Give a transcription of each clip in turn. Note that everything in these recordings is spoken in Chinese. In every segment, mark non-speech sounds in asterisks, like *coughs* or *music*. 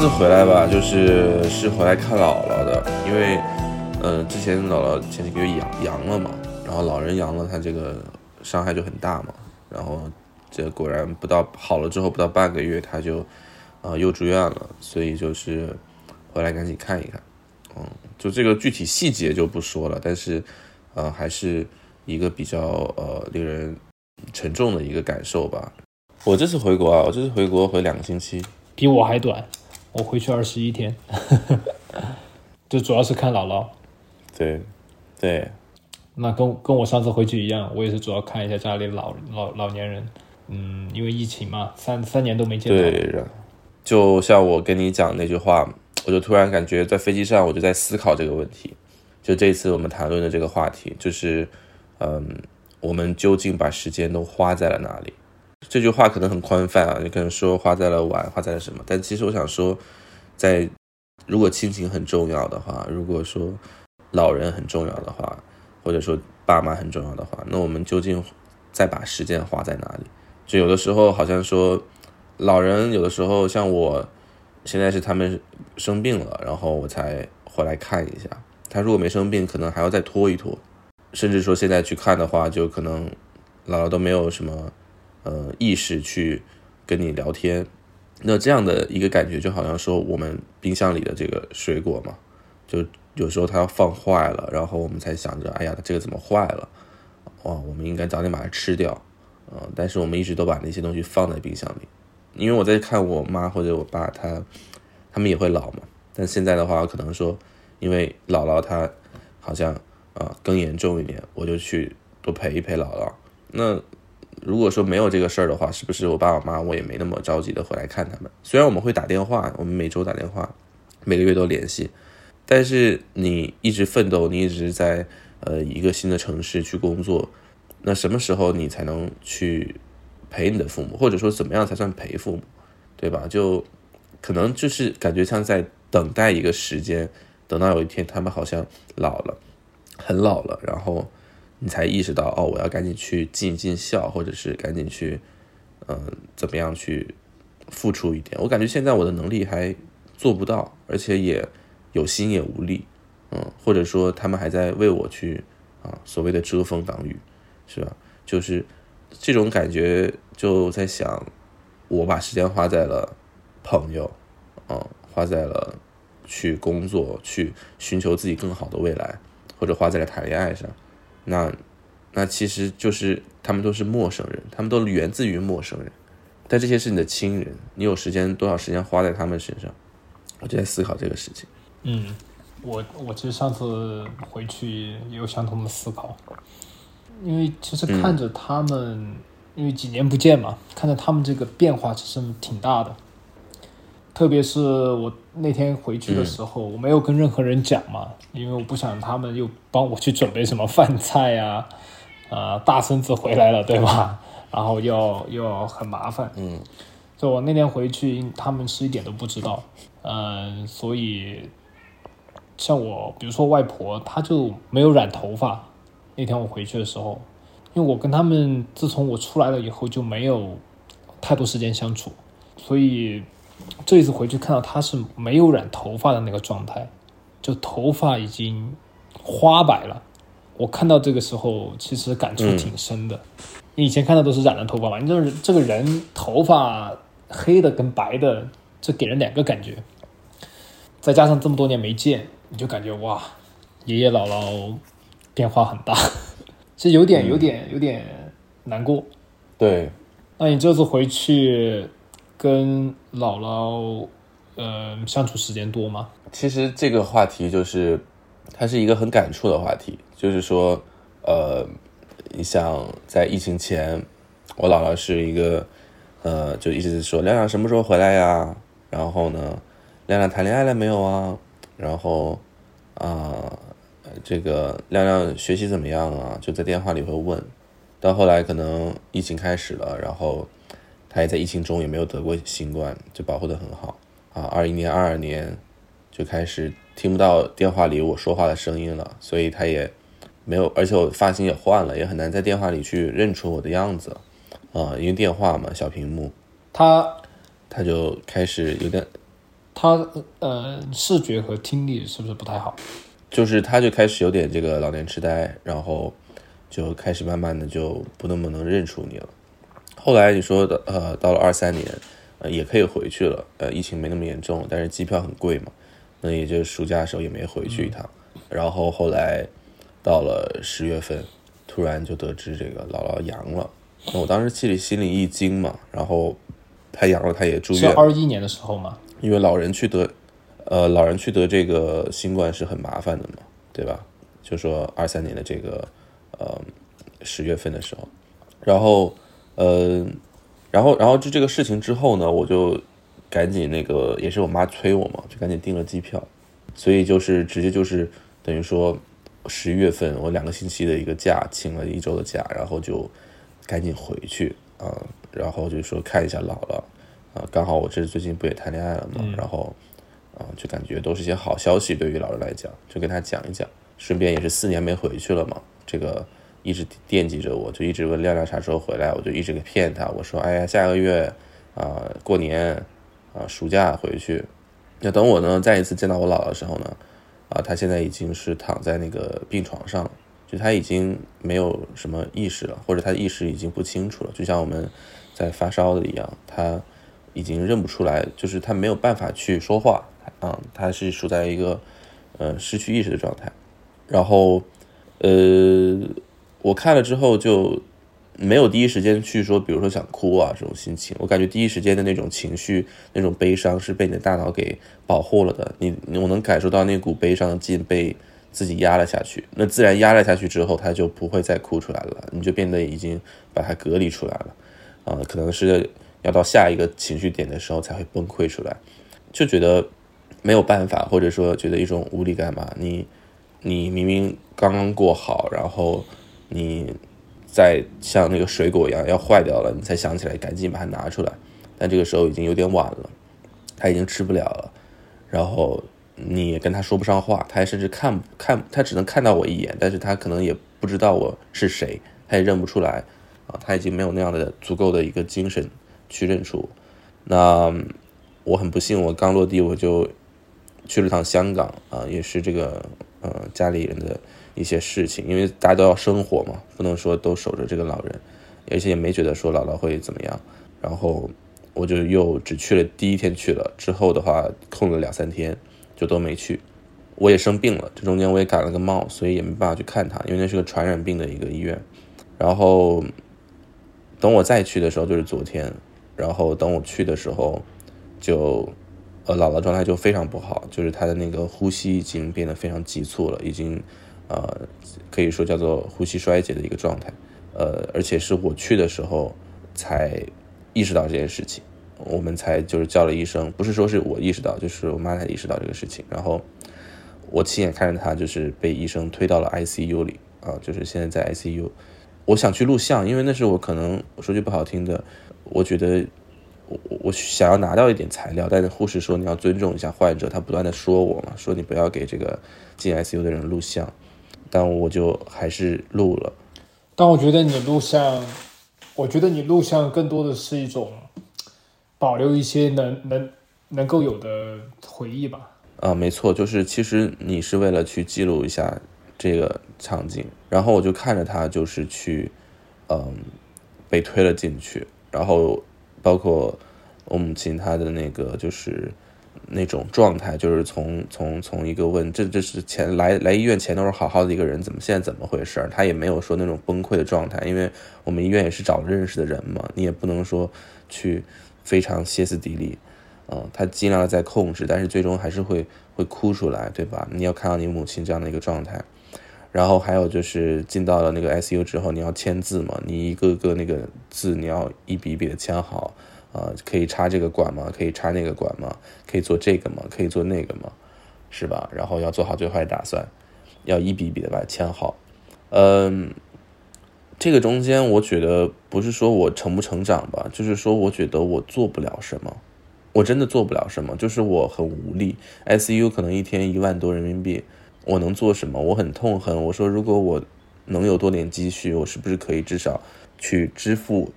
这次回来吧，就是是回来看姥姥的，因为，呃，之前姥姥前几个月阳阳了嘛，然后老人阳了，他这个伤害就很大嘛，然后这果然不到好了之后不到半个月他就，呃，又住院了，所以就是回来赶紧看一看，嗯，就这个具体细节就不说了，但是，呃，还是一个比较呃令人沉重的一个感受吧。我这次回国啊，我这次回国回两个星期，比我还短。我回去二十一天，*laughs* 就主要是看姥姥。对，对。那跟跟我上次回去一样，我也是主要看一下家里老老老年人。嗯，因为疫情嘛，三三年都没见到。对，就像我跟你讲那句话，我就突然感觉在飞机上，我就在思考这个问题。就这次我们谈论的这个话题，就是，嗯，我们究竟把时间都花在了哪里？这句话可能很宽泛啊，你可能说花在了玩，花在了什么？但其实我想说，在如果亲情很重要的话，如果说老人很重要的话，或者说爸妈很重要的话，那我们究竟再把时间花在哪里？就有的时候好像说，老人有的时候像我，现在是他们生病了，然后我才回来看一下。他如果没生病，可能还要再拖一拖，甚至说现在去看的话，就可能姥姥都没有什么。呃，意识去跟你聊天，那这样的一个感觉就好像说我们冰箱里的这个水果嘛，就有时候它要放坏了，然后我们才想着，哎呀，这个怎么坏了？哇，我们应该早点把它吃掉。嗯，但是我们一直都把那些东西放在冰箱里，因为我在看我妈或者我爸，他他们也会老嘛。但现在的话，可能说，因为姥姥她好像啊更严重一点，我就去多陪一陪姥姥。那。如果说没有这个事儿的话，是不是我爸我妈我也没那么着急的回来看他们？虽然我们会打电话，我们每周打电话，每个月都联系，但是你一直奋斗，你一直在呃一个新的城市去工作，那什么时候你才能去陪你的父母？或者说怎么样才算陪父母？对吧？就可能就是感觉像在等待一个时间，等到有一天他们好像老了，很老了，然后。你才意识到哦，我要赶紧去尽尽孝，或者是赶紧去，嗯，怎么样去付出一点？我感觉现在我的能力还做不到，而且也有心也无力，嗯，或者说他们还在为我去啊，所谓的遮风挡雨，是吧？就是这种感觉，就在想，我把时间花在了朋友，嗯，花在了去工作，去寻求自己更好的未来，或者花在了谈恋爱上。那，那其实就是他们都是陌生人，他们都源自于陌生人，但这些是你的亲人，你有时间多少时间花在他们身上？我就在思考这个事情。嗯，我我其实上次回去也有相同的思考，因为其实看着他们，因为几年不见嘛，看着他们这个变化其实挺大的。特别是我那天回去的时候，我没有跟任何人讲嘛，因为我不想他们又帮我去准备什么饭菜呀，啊，大孙子回来了，对吧？然后又又很麻烦。嗯，就我那天回去，他们是一点都不知道。嗯，所以像我，比如说外婆，她就没有染头发。那天我回去的时候，因为我跟他们自从我出来了以后就没有太多时间相处，所以。这一次回去看到他是没有染头发的那个状态，就头发已经花白了。我看到这个时候其实感触挺深的。你以前看到都是染了头发嘛？你就是这个人头发黑的跟白的，这给人两个感觉。再加上这么多年没见，你就感觉哇，爷爷姥姥变化很大，*laughs* 其实有点有点有点难过。对，那你这次回去？跟姥姥，呃，相处时间多吗？其实这个话题就是，它是一个很感触的话题。就是说，呃，你像在疫情前，我姥姥是一个，呃，就一直在说亮亮什么时候回来呀？然后呢，亮亮谈恋爱了没有啊？然后，啊，这个亮亮学习怎么样啊？就在电话里会问。到后来可能疫情开始了，然后。他也在疫情中也没有得过新冠，就保护的很好啊。二一年、二二年就开始听不到电话里我说话的声音了，所以他也没有，而且我发型也换了，也很难在电话里去认出我的样子啊，因为电话嘛，小屏幕。他他就开始有点，他呃视觉和听力是不是不太好？就是他就开始有点这个老年痴呆，然后就开始慢慢的就不那么能认出你了。后来你说的呃，到了二三年，呃也可以回去了，呃疫情没那么严重，但是机票很贵嘛，那也就暑假的时候也没回去一趟。然后后来到了十月份，突然就得知这个姥姥阳了，那我当时心里心里一惊嘛，然后他阳了，他也住是院，二一年的时候吗？因为老人去得，呃，老人去得这个新冠是很麻烦的嘛，对吧？就说二三年的这个，呃，十月份的时候，然后，呃，然后，然后就这个事情之后呢，我就赶紧那个，也是我妈催我嘛，就赶紧订了机票，所以就是直接就是等于说十一月份我两个星期的一个假，请了一周的假，然后就赶紧回去啊、然后就说看一下姥姥。啊，刚好我这最近不也谈恋爱了嘛，然后啊，就感觉都是一些好消息，对于老人来讲，就跟他讲一讲，顺便也是四年没回去了嘛，这个一直惦记着我，就一直问亮亮啥时候回来，我就一直给骗他，我说哎呀，下个月啊过年啊暑假回去，那等我呢再一次见到我姥姥的时候呢，啊，他现在已经是躺在那个病床上了，就他已经没有什么意识了，或者他意识已经不清楚了，就像我们在发烧的一样，他。已经认不出来，就是他没有办法去说话，啊，他是处在一个呃失去意识的状态。然后，呃，我看了之后就没有第一时间去说，比如说想哭啊这种心情。我感觉第一时间的那种情绪、那种悲伤是被你的大脑给保护了的。你我能感受到那股悲伤的劲被自己压了下去，那自然压了下去之后，他就不会再哭出来了，你就变得已经把它隔离出来了，啊，可能是。要到下一个情绪点的时候才会崩溃出来，就觉得没有办法，或者说觉得一种无力感嘛。你你明明刚刚过好，然后你在像那个水果一样要坏掉了，你才想起来赶紧把它拿出来，但这个时候已经有点晚了，他已经吃不了了，然后你也跟他说不上话，他甚至看看他只能看到我一眼，但是他可能也不知道我是谁，他也认不出来啊，他已经没有那样的足够的一个精神。去认出，那我很不幸，我刚落地我就去了趟香港啊，也是这个呃家里人的一些事情，因为大家都要生活嘛，不能说都守着这个老人，而且也没觉得说姥姥会怎么样，然后我就又只去了第一天去了，之后的话空了两三天就都没去，我也生病了，这中间我也感了个冒，所以也没办法去看他，因为那是个传染病的一个医院，然后等我再去的时候就是昨天。然后等我去的时候，就，呃，姥姥状态就非常不好，就是她的那个呼吸已经变得非常急促了，已经，呃，可以说叫做呼吸衰竭的一个状态，呃，而且是我去的时候才意识到这件事情，我们才就是叫了医生，不是说是我意识到，就是我妈才意识到这个事情，然后我亲眼看着她就是被医生推到了 ICU 里，啊，就是现在在 ICU，我想去录像，因为那是我可能说句不好听的。我觉得我我想要拿到一点材料，但是护士说你要尊重一下患者，他不断的说我嘛，说你不要给这个进 ICU 的人录像，但我就还是录了。但我觉得你录像，我觉得你录像更多的是一种保留一些能能能够有的回忆吧。啊，没错，就是其实你是为了去记录一下这个场景，然后我就看着他就是去，嗯，被推了进去。然后，包括我母亲她的那个就是那种状态，就是从从从一个问这这是前来来医院前都是好好的一个人，怎么现在怎么回事？他也没有说那种崩溃的状态，因为我们医院也是找认识的人嘛，你也不能说去非常歇斯底里，嗯，他尽量的在控制，但是最终还是会会哭出来，对吧？你要看到你母亲这样的一个状态。然后还有就是进到了那个 ICU 之后，你要签字嘛？你一个个那个字你要一笔一笔的签好，啊，可以插这个管吗？可以插那个管吗？可以做这个吗？可以做那个吗？是吧？然后要做好最坏打算，要一笔一笔的把它签好。嗯，这个中间我觉得不是说我成不成长吧，就是说我觉得我做不了什么，我真的做不了什么，就是我很无力。ICU 可能一天一万多人民币。我能做什么？我很痛恨。我说，如果我能有多点积蓄，我是不是可以至少去支付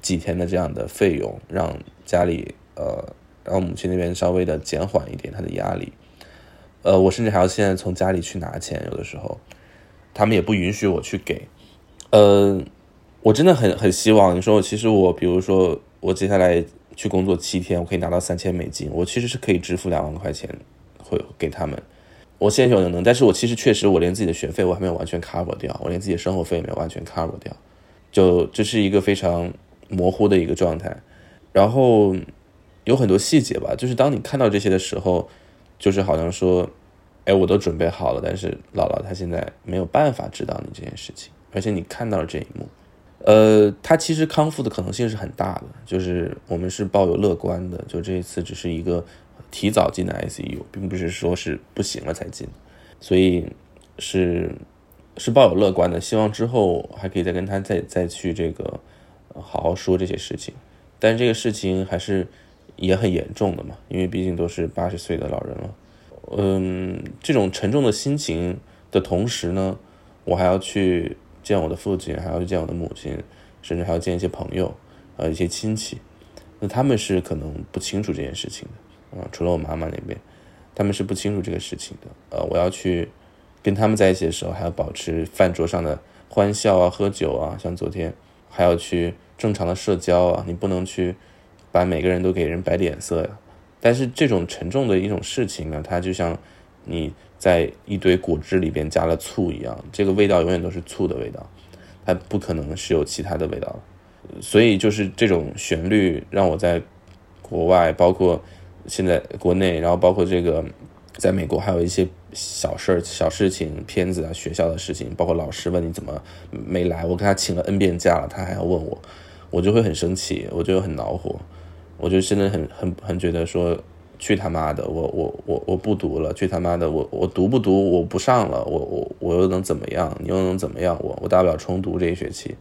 几天的这样的费用，让家里呃让母亲那边稍微的减缓一点她的压力。呃，我甚至还要现在从家里去拿钱，有的时候他们也不允许我去给。呃，我真的很很希望你说，其实我比如说我接下来去工作七天，我可以拿到三千美金，我其实是可以支付两万块钱会给他们。我现在有能，但是我其实确实我连自己的学费我还没有完全 cover 掉，我连自己的生活费也没有完全 cover 掉，就这是一个非常模糊的一个状态。然后有很多细节吧，就是当你看到这些的时候。就是好像说，哎，我都准备好了，但是姥姥她现在没有办法知道你这件事情，而且你看到了这一幕，呃，她其实康复的可能性是很大的，就是我们是抱有乐观的，就这一次只是一个提早进的 ICU，并不是说是不行了才进，所以是是抱有乐观的，希望之后还可以再跟他再再去这个好好说这些事情，但这个事情还是。也很严重的嘛，因为毕竟都是八十岁的老人了。嗯，这种沉重的心情的同时呢，我还要去见我的父亲，还要去见我的母亲，甚至还要见一些朋友，呃，一些亲戚。那他们是可能不清楚这件事情的，啊，除了我妈妈那边，他们是不清楚这个事情的。呃，我要去跟他们在一起的时候，还要保持饭桌上的欢笑啊，喝酒啊，像昨天还要去正常的社交啊，你不能去。把每个人都给人摆脸色呀，但是这种沉重的一种事情呢，它就像你在一堆果汁里边加了醋一样，这个味道永远都是醋的味道，它不可能是有其他的味道。所以就是这种旋律让我在国外，包括现在国内，然后包括这个在美国，还有一些小事儿、小事情、片子啊、学校的事情，包括老师问你怎么没来，我跟他请了 N 遍假了，他还要问我，我就会很生气，我就很恼火。我就真的很很很觉得说，去他妈的，我我我我不读了，去他妈的，我我读不读，我不上了，我我我又能怎么样？你又能怎么样？我我大不了重读这一学期，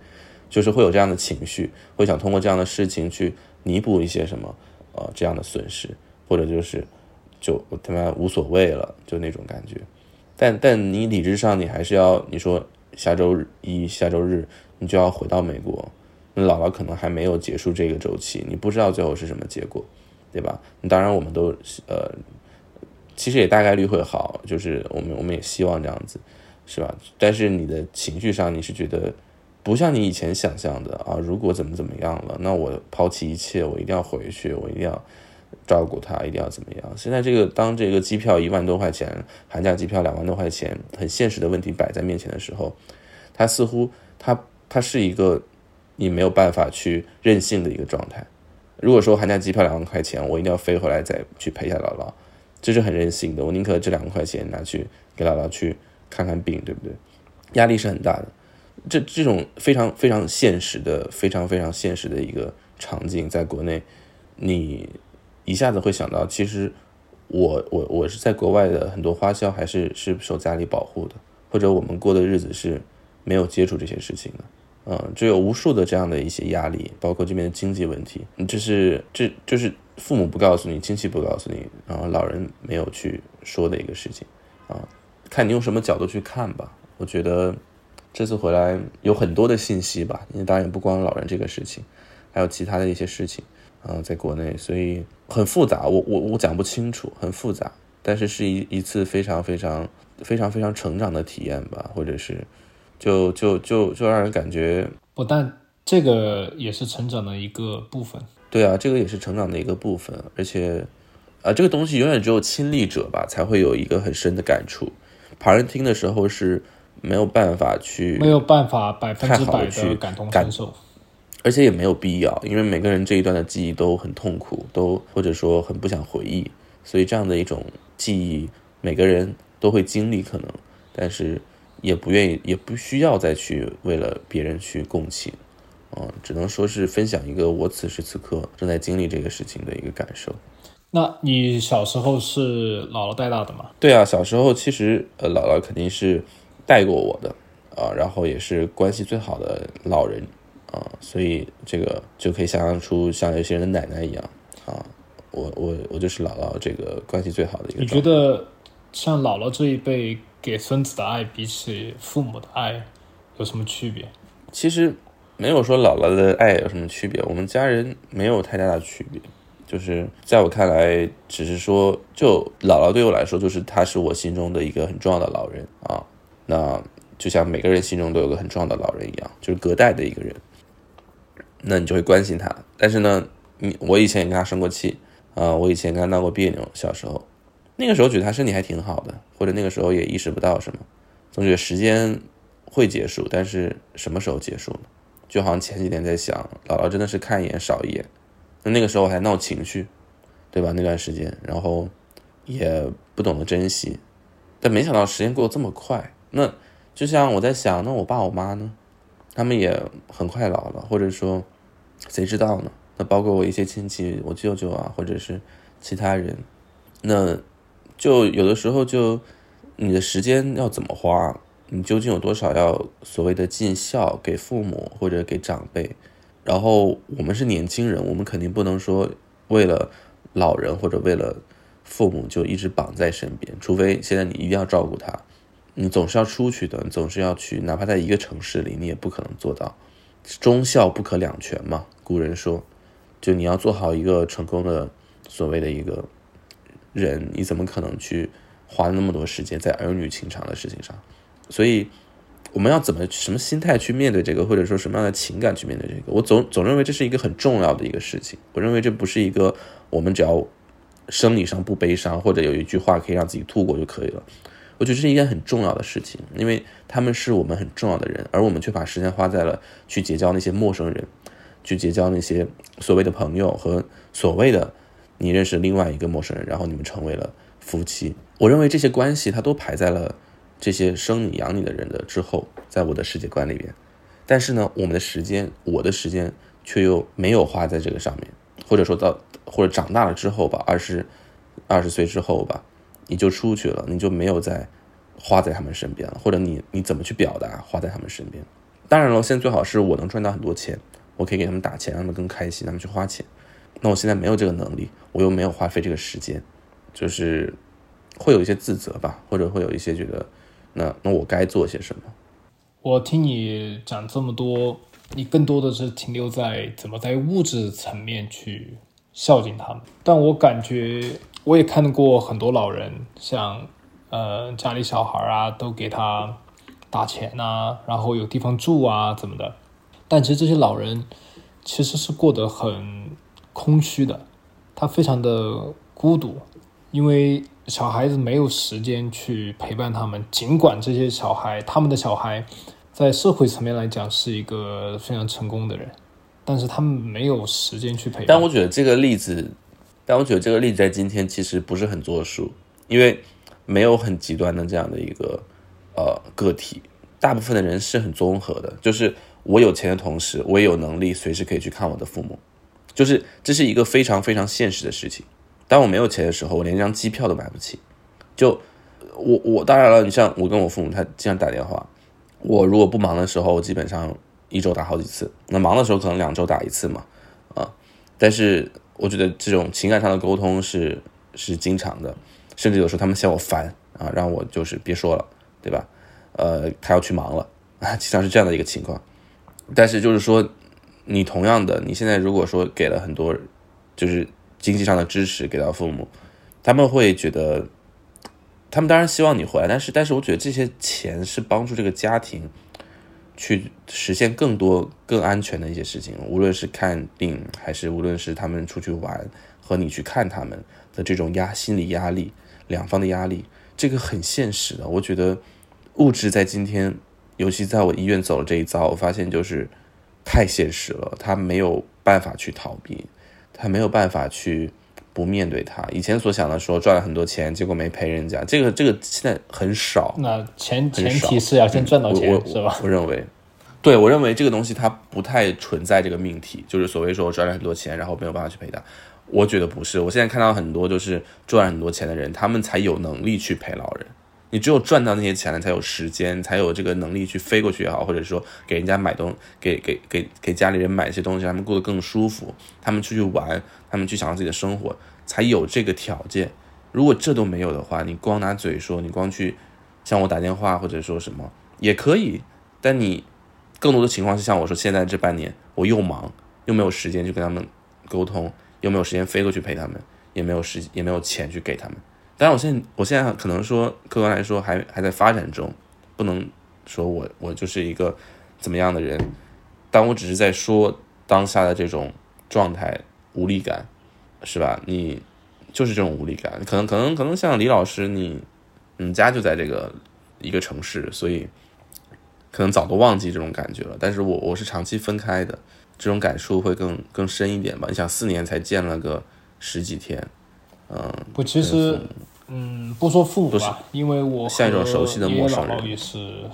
就是会有这样的情绪，会想通过这样的事情去弥补一些什么，呃，这样的损失，或者就是就我他妈无所谓了，就那种感觉。但但你理智上你还是要，你说下周一下周日你就要回到美国。姥姥可能还没有结束这个周期，你不知道最后是什么结果，对吧？当然，我们都呃，其实也大概率会好，就是我们我们也希望这样子，是吧？但是你的情绪上，你是觉得不像你以前想象的啊。如果怎么怎么样了，那我抛弃一切，我一定要回去，我一定要照顾他，一定要怎么样？现在这个当这个机票一万多块钱，寒假机票两万多块钱，很现实的问题摆在面前的时候，他似乎他他是一个。你没有办法去任性的一个状态。如果说寒假机票两万块钱，我一定要飞回来再去陪一下姥姥，这是很任性的。我宁可这两万块钱拿去给姥姥去看看病，对不对？压力是很大的。这这种非常非常现实的、非常非常现实的一个场景，在国内，你一下子会想到，其实我我我是在国外的很多花销还是是受家里保护的，或者我们过的日子是没有接触这些事情的。嗯，就有无数的这样的一些压力，包括这边的经济问题，这是这就是父母不告诉你，亲戚不告诉你，然后老人没有去说的一个事情啊。看你用什么角度去看吧。我觉得这次回来有很多的信息吧，因为当然也不光老人这个事情，还有其他的一些事情啊，在国内，所以很复杂。我我我讲不清楚，很复杂，但是是一一次非常非常非常非常成长的体验吧，或者是。就就就就让人感觉不但这个也是成长的一个部分，对啊，这个也是成长的一个部分，而且啊，这个东西永远只有亲历者吧才会有一个很深的感触，旁人听的时候是没有办法去没有办法百分之百的感同身受，而且也没有必要，因为每个人这一段的记忆都很痛苦，都或者说很不想回忆，所以这样的一种记忆，每个人都会经历可能，但是。也不愿意，也不需要再去为了别人去共情，嗯，只能说是分享一个我此时此刻正在经历这个事情的一个感受。那你小时候是姥姥带大的吗？对啊，小时候其实呃，姥姥肯定是带过我的啊，然后也是关系最好的老人啊，所以这个就可以想象出像有些人的奶奶一样啊，我我我就是姥姥这个关系最好的一个。你觉得像姥姥这一辈？给孙子的爱比起父母的爱有什么区别？其实没有说姥姥的爱有什么区别，我们家人没有太大的区别。就是在我看来，只是说，就姥姥对我来说，就是她是我心中的一个很重要的老人啊。那就像每个人心中都有个很重要的老人一样，就是隔代的一个人。那你就会关心他。但是呢，你我以前也跟他生过气啊，我以前跟他闹过别扭。小时候，那个时候觉得他身体还挺好的，或者那个时候也意识不到什么，总觉得时间会结束，但是什么时候结束呢？就好像前几天在想，姥姥真的是看一眼少一眼。那那个时候我还闹情绪，对吧？那段时间，然后也不懂得珍惜，但没想到时间过得这么快。那就像我在想，那我爸我妈呢？他们也很快老了，或者说，谁知道呢？那包括我一些亲戚，我舅舅啊，或者是其他人，那就有的时候就你的时间要怎么花？你究竟有多少要所谓的尽孝给父母或者给长辈？然后我们是年轻人，我们肯定不能说为了老人或者为了父母就一直绑在身边，除非现在你一定要照顾他，你总是要出去的，你总是要去，哪怕在一个城市里，你也不可能做到忠孝不可两全嘛。古人说，就你要做好一个成功的所谓的一个人，你怎么可能去花那么多时间在儿女情长的事情上？所以。我们要怎么什么心态去面对这个，或者说什么样的情感去面对这个？我总总认为这是一个很重要的一个事情。我认为这不是一个我们只要生理上不悲伤，或者有一句话可以让自己吐过就可以了。我觉得这是一件很重要的事情，因为他们是我们很重要的人，而我们却把时间花在了去结交那些陌生人，去结交那些所谓的朋友和所谓的你认识另外一个陌生人，然后你们成为了夫妻。我认为这些关系它都排在了。这些生你养你的人的之后，在我的世界观里边，但是呢，我们的时间，我的时间却又没有花在这个上面，或者说到或者长大了之后吧，二十二十岁之后吧，你就出去了，你就没有再花在他们身边了，或者你你怎么去表达花在他们身边？当然了，现在最好是我能赚到很多钱，我可以给他们打钱，让他们更开心，他们去花钱。那我现在没有这个能力，我又没有花费这个时间，就是会有一些自责吧，或者会有一些觉得。那那我该做些什么？我听你讲这么多，你更多的是停留在怎么在物质层面去孝敬他们。但我感觉我也看过很多老人，像呃家里小孩啊，都给他打钱啊，然后有地方住啊，怎么的。但其实这些老人其实是过得很空虚的，他非常的孤独，因为。小孩子没有时间去陪伴他们，尽管这些小孩，他们的小孩，在社会层面来讲是一个非常成功的人，但是他们没有时间去陪。但我觉得这个例子，但我觉得这个例子在今天其实不是很作数，因为没有很极端的这样的一个呃个体，大部分的人是很综合的，就是我有钱的同时，我也有能力随时可以去看我的父母，就是这是一个非常非常现实的事情。当我没有钱的时候，我连一张机票都买不起。就我我当然了，你像我跟我父母，他经常打电话。我如果不忙的时候，我基本上一周打好几次。那忙的时候可能两周打一次嘛，啊。但是我觉得这种情感上的沟通是是经常的，甚至有时候他们嫌我烦啊，让我就是别说了，对吧？呃，他要去忙了啊，经常是这样的一个情况。但是就是说，你同样的，你现在如果说给了很多，就是。经济上的支持给到父母，他们会觉得，他们当然希望你回来，但是，但是我觉得这些钱是帮助这个家庭去实现更多、更安全的一些事情，无论是看病，还是无论是他们出去玩和你去看他们的这种压心理压力，两方的压力，这个很现实的。我觉得物质在今天，尤其在我医院走了这一遭，我发现就是太现实了，他没有办法去逃避。他没有办法去不面对他以前所想的说赚了很多钱，结果没赔人家，这个这个现在很少。那前前提是要先赚到钱，是吧？我认为，对我认为这个东西它不太存在这个命题，就是所谓说我赚了很多钱，然后没有办法去赔他。我觉得不是，我现在看到很多就是赚很多钱的人，他们才有能力去陪老人。你只有赚到那些钱了，才有时间，才有这个能力去飞过去也好，或者说给人家买东，给给给给家里人买一些东西，他们过得更舒服，他们出去玩，他们去享受自己的生活，才有这个条件。如果这都没有的话，你光拿嘴说，你光去向我打电话或者说什么也可以，但你更多的情况是像我说，现在这半年我又忙又没有时间去跟他们沟通，又没有时间飞过去陪他们，也没有时也没有钱去给他们。当然，我现在我现在可能说客观来说还还在发展中，不能说我我就是一个怎么样的人，但我只是在说当下的这种状态无力感，是吧？你就是这种无力感，可能可能可能像李老师，你你家就在这个一个城市，所以可能早都忘记这种感觉了。但是我我是长期分开的，这种感触会更更深一点吧。你想四年才见了个十几天，嗯，不，其实，嗯，不说父母吧，因为我像一种熟悉的陌生人也是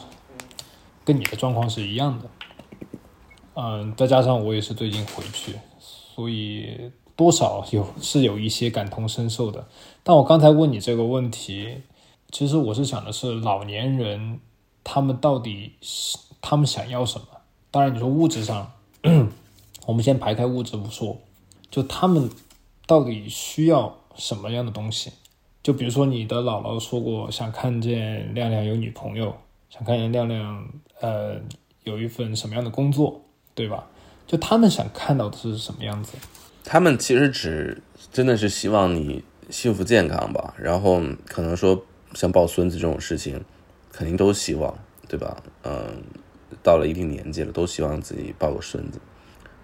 跟你的状况是一样的。嗯，再加上我也是最近回去，所以多少有是有一些感同身受的。但我刚才问你这个问题，其实我是想的是老年人他们到底他们想要什么？当然你说物质上，*clears throat* 我们先排开物质不说，就他们到底需要什么样的东西？就比如说你的姥姥说过，想看见亮亮有女朋友，想看见亮亮呃有一份什么样的工作。对吧？就他们想看到的是什么样子？他们其实只真的是希望你幸福健康吧。然后可能说像抱孙子这种事情，肯定都希望，对吧？嗯，到了一定年纪了，都希望自己抱个孙子。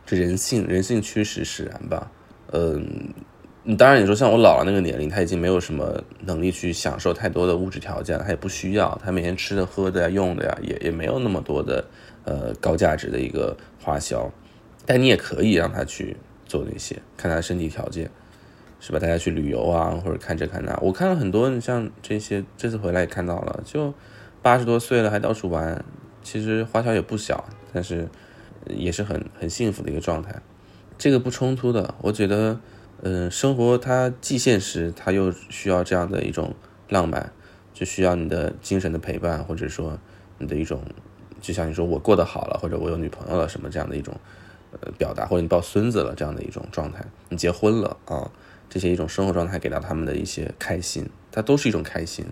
这人性，人性驱使使然吧。嗯，当然你说像我姥姥那个年龄，他已经没有什么能力去享受太多的物质条件，他也不需要，他每天吃的、喝的呀、用的呀，也也没有那么多的。呃，高价值的一个花销，但你也可以让他去做那些，看他身体条件，是吧？大家去旅游啊，或者看这看那。我看了很多，你像这些，这次回来也看到了，就八十多岁了还到处玩，其实花销也不小，但是也是很很幸福的一个状态。这个不冲突的，我觉得，嗯，生活它既现实，它又需要这样的一种浪漫，就需要你的精神的陪伴，或者说你的一种。就像你说我过得好了，或者我有女朋友了什么这样的一种呃表达，或者你抱孙子了这样的一种状态，你结婚了啊，这些一种生活状态给到他们的一些开心，它都是一种开心。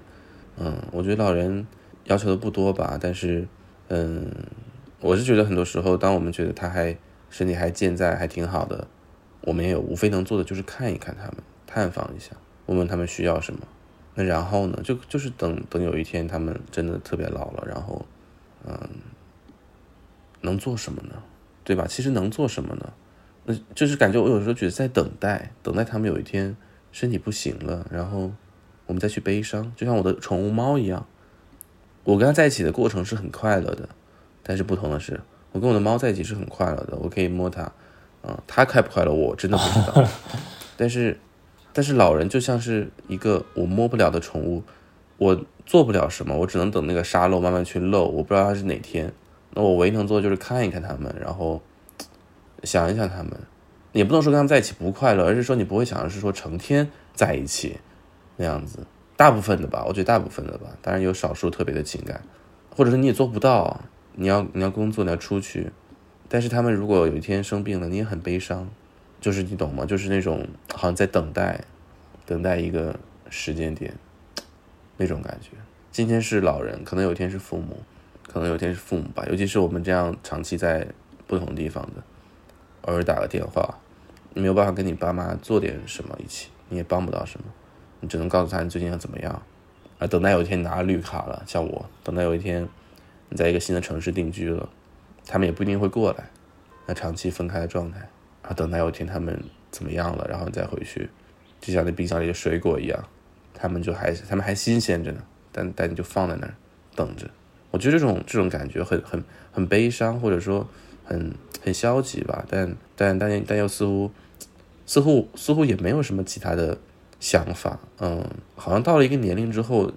嗯，我觉得老人要求的不多吧，但是嗯，我是觉得很多时候，当我们觉得他还身体还健在，还挺好的，我们也有无非能做的就是看一看他们，探访一下，问问他们需要什么。那然后呢，就就是等等有一天他们真的特别老了，然后。嗯，能做什么呢？对吧？其实能做什么呢？那就是感觉我有时候觉得在等待，等待他们有一天身体不行了，然后我们再去悲伤。就像我的宠物猫一样，我跟它在一起的过程是很快乐的，但是不同的是，我跟我的猫在一起是很快乐的，我可以摸它，嗯，它快不快乐我真的不知道。*laughs* 但是，但是老人就像是一个我摸不了的宠物。我做不了什么，我只能等那个沙漏慢慢去漏。我不知道它是哪天，那我唯一能做的就是看一看他们，然后想一想他们。也不能说跟他们在一起不快乐，而是说你不会想的是说成天在一起那样子。大部分的吧，我觉得大部分的吧，当然有少数特别的情感，或者说你也做不到。你要你要工作，你要出去，但是他们如果有一天生病了，你也很悲伤，就是你懂吗？就是那种好像在等待，等待一个时间点。那种感觉，今天是老人，可能有一天是父母，可能有一天是父母吧。尤其是我们这样长期在不同地方的，偶尔打个电话，没有办法跟你爸妈做点什么一起，你也帮不到什么，你只能告诉他你最近要怎么样。而等待有一天你拿绿卡了，像我，等待有一天你在一个新的城市定居了，他们也不一定会过来，那长期分开的状态，啊，等待有一天他们怎么样了，然后你再回去，就像那冰箱里的水果一样。他们就还他们还新鲜着呢，但但你就放在那儿等着。我觉得这种这种感觉很很很悲伤，或者说很很消极吧。但但但但又似乎似乎似乎也没有什么其他的想法。嗯，好像到了一个年龄之后，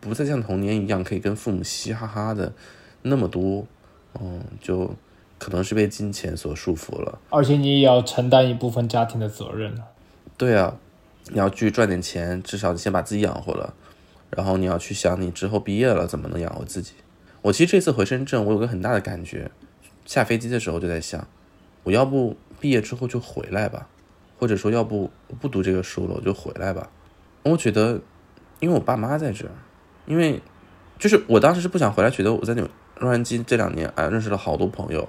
不再像童年一样可以跟父母嘻嘻哈哈的那么多。嗯，就可能是被金钱所束缚了。而且你也要承担一部分家庭的责任对啊。你要去赚点钱，至少先把自己养活了，然后你要去想你之后毕业了怎么能养活自己。我其实这次回深圳，我有个很大的感觉，下飞机的时候就在想，我要不毕业之后就回来吧，或者说要不我不读这个书了，我就回来吧。我觉得，因为我爸妈在这儿，因为就是我当时是不想回来，觉得我在纽洛杉矶这两年啊，认识了好多朋友，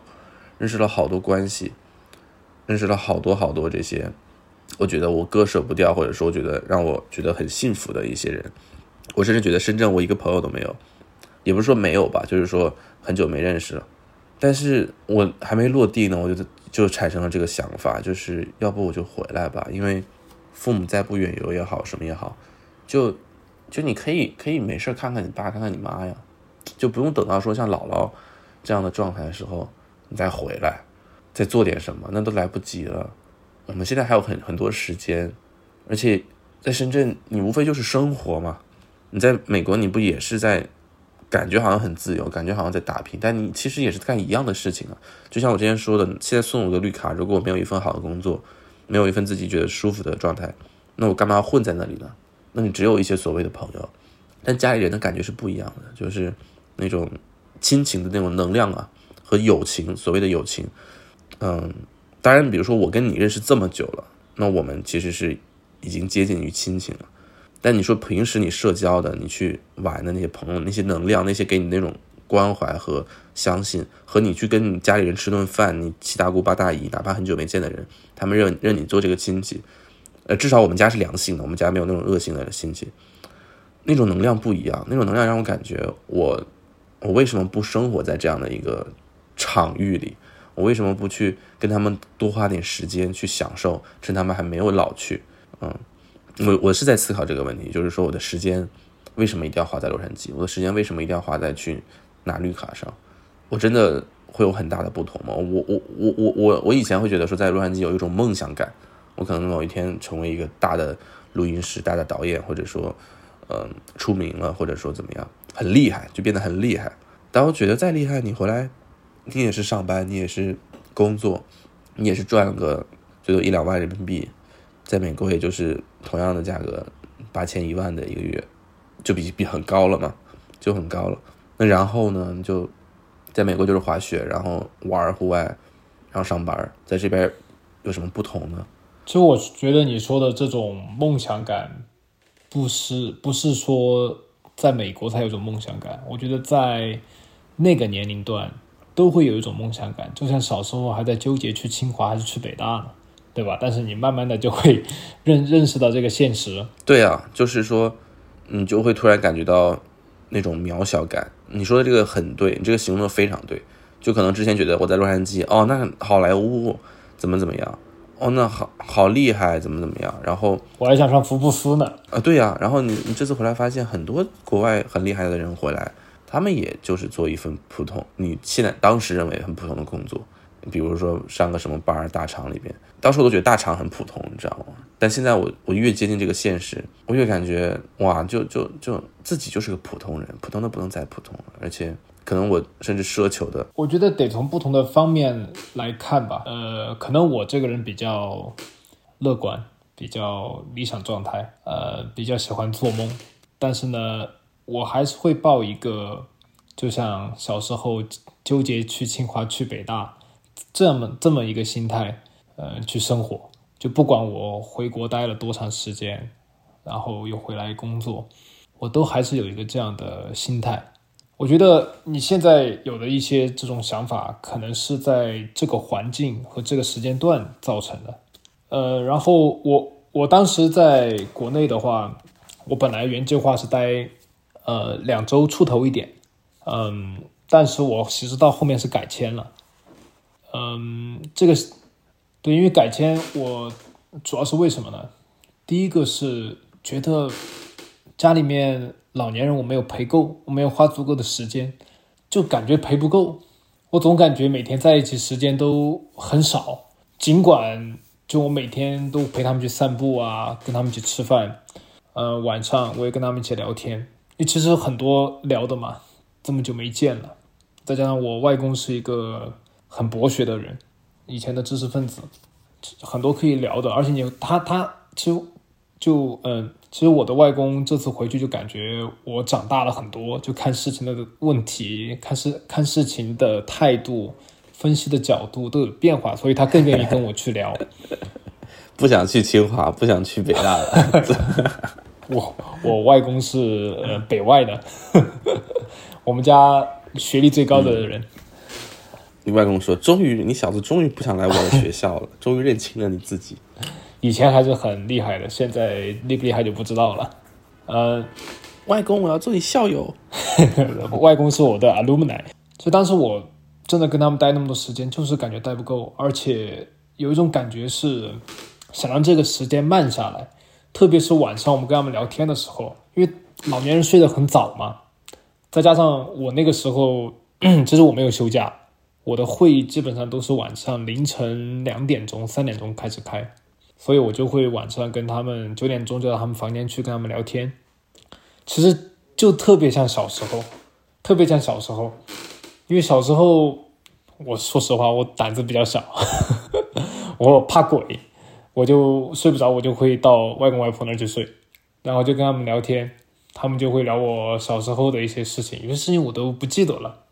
认识了好多关系，认识了好多好多这些。我觉得我割舍不掉，或者说我觉得让我觉得很幸福的一些人。我甚至觉得深圳我一个朋友都没有，也不是说没有吧，就是说很久没认识了。但是我还没落地呢，我就就产生了这个想法，就是要不我就回来吧，因为父母在不远游也好，什么也好，就就你可以可以没事看看你爸，看看你妈呀，就不用等到说像姥姥这样的状态的时候你再回来，再做点什么，那都来不及了。我们现在还有很很多时间，而且在深圳，你无非就是生活嘛。你在美国，你不也是在感觉好像很自由，感觉好像在打拼，但你其实也是干一样的事情啊。就像我之前说的，现在送我个绿卡，如果我没有一份好的工作，没有一份自己觉得舒服的状态，那我干嘛要混在那里呢？那你只有一些所谓的朋友，但家里人的感觉是不一样的，就是那种亲情的那种能量啊，和友情，所谓的友情，嗯。当然，比如说我跟你认识这么久了，那我们其实是已经接近于亲情了。但你说平时你社交的、你去玩的那些朋友、那些能量、那些给你那种关怀和相信，和你去跟你家里人吃顿饭，你七大姑八大姨，哪怕很久没见的人，他们认认你做这个亲戚，呃，至少我们家是良性的，我们家没有那种恶性的亲戚，那种能量不一样，那种能量让我感觉我我为什么不生活在这样的一个场域里？我为什么不去跟他们多花点时间去享受，趁他们还没有老去？嗯，我我是在思考这个问题，就是说我的时间为什么一定要花在洛杉矶？我的时间为什么一定要花在去拿绿卡上？我真的会有很大的不同吗？我我我我我我以前会觉得说在洛杉矶有一种梦想感，我可能某一天成为一个大的录音师、大的导演，或者说嗯出名了，或者说怎么样很厉害，就变得很厉害。但我觉得再厉害，你回来。你也是上班，你也是工作，你也是赚个最多一两万人民币，在美国也就是同样的价格，八千一万的一个月，就比比很高了嘛，就很高了。那然后呢，就在美国就是滑雪，然后玩户外，然后上班，在这边有什么不同呢？其实我觉得你说的这种梦想感，不是不是说在美国才有种梦想感，我觉得在那个年龄段。都会有一种梦想感，就像小时候还在纠结去清华还是去北大呢，对吧？但是你慢慢的就会 *laughs* 认认识到这个现实。对啊，就是说，你就会突然感觉到那种渺小感。你说的这个很对，你这个形容的非常对。就可能之前觉得我在洛杉矶，哦，那好莱坞怎么怎么样，哦，那好好厉害，怎么怎么样。然后我还想上福布斯呢。啊，对呀。然后你你这次回来发现很多国外很厉害的人回来。他们也就是做一份普通，你现在当时认为很普通的工作，比如说上个什么班大厂里边，当时我都觉得大厂很普通，你知道吗？但现在我我越接近这个现实，我越感觉哇，就就就自己就是个普通人，普通的不能再普通了，而且可能我甚至奢求的，我觉得得从不同的方面来看吧。呃，可能我这个人比较乐观，比较理想状态，呃，比较喜欢做梦，但是呢。我还是会抱一个，就像小时候纠结去清华、去北大这么这么一个心态，呃，去生活。就不管我回国待了多长时间，然后又回来工作，我都还是有一个这样的心态。我觉得你现在有的一些这种想法，可能是在这个环境和这个时间段造成的。呃，然后我我当时在国内的话，我本来原计划是待。呃，两周出头一点，嗯，但是我其实到后面是改签了，嗯，这个对，因为改签我主要是为什么呢？第一个是觉得家里面老年人我没有陪够，我没有花足够的时间，就感觉陪不够，我总感觉每天在一起时间都很少，尽管就我每天都陪他们去散步啊，跟他们一起吃饭，呃，晚上我也跟他们一起聊天。你其实很多聊的嘛，这么久没见了，再加上我外公是一个很博学的人，以前的知识分子，很多可以聊的。而且你他他其实就嗯，其实我的外公这次回去就感觉我长大了很多，就看事情的问题、看事看事情的态度、分析的角度都有变化，所以他更愿意跟我去聊。*laughs* 不想去清华，不想去北大了。*laughs* 我我外公是呃北外的，*laughs* 我们家学历最高的人。你外公说：“终于，你小子终于不想来我的学校了，终于认清了你自己。”以前还是很厉害的，现在厉不厉害就不知道了。呃，外公，我要做你校友。*laughs* 外公是我的 alumni，所以当时我真的跟他们待那么多时间，就是感觉待不够，而且有一种感觉是想让这个时间慢下来，特别是晚上我们跟他们聊天的时候，因为老年人睡得很早嘛，再加上我那个时候 *clears throat* 其实我没有休假，我的会议基本上都是晚上凌晨两点钟、三点钟开始开，所以我就会晚上跟他们九点钟就到他们房间去跟他们聊天，其实就特别像小时候，特别像小时候，因为小时候我说实话我胆子比较小，我怕鬼，我就睡不着，我就会到外公外婆那儿去睡，然后就跟他们聊天，他们就会聊我小时候的一些事情，有些事情我都不记得了，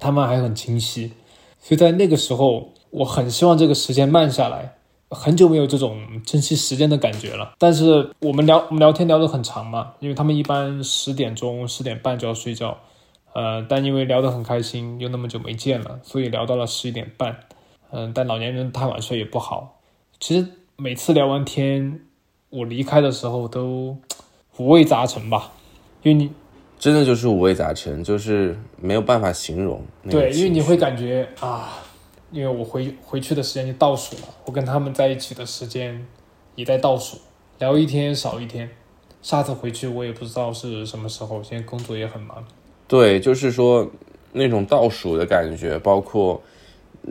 他们还很清晰，所以在那个时候，我很希望这个时间慢下来。很久没有这种珍惜时间的感觉了，但是我们聊我们聊天聊得很长嘛，因为他们一般十点钟十点半就要睡觉，呃，但因为聊得很开心，又那么久没见了，所以聊到了十一点半，嗯，但老年人太晚睡也不好。其实每次聊完天，我离开的时候都五味杂陈吧，因为你真的就是五味杂陈，就是没有办法形容。对，因为你会感觉啊。因为我回回去的时间就倒数了，我跟他们在一起的时间也在倒数，聊一天少一天，下次回去我也不知道是什么时候，现在工作也很忙。对，就是说那种倒数的感觉，包括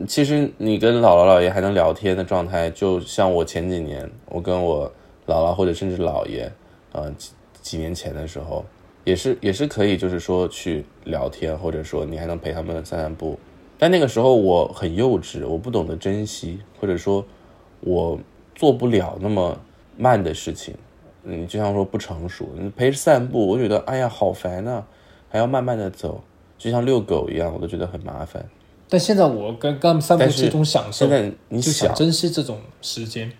其实你跟姥姥姥爷还能聊天的状态，就像我前几年我跟我姥姥或者甚至姥爷，呃几几年前的时候，也是也是可以，就是说去聊天，或者说你还能陪他们散散步。但那个时候我很幼稚，我不懂得珍惜，或者说，我做不了那么慢的事情。嗯，就像说不成熟，你陪着散步，我觉得哎呀好烦呐，还要慢慢的走，就像遛狗一样，我都觉得很麻烦。但现在我跟跟他们散步是一种享受，现在你想珍惜这种时间。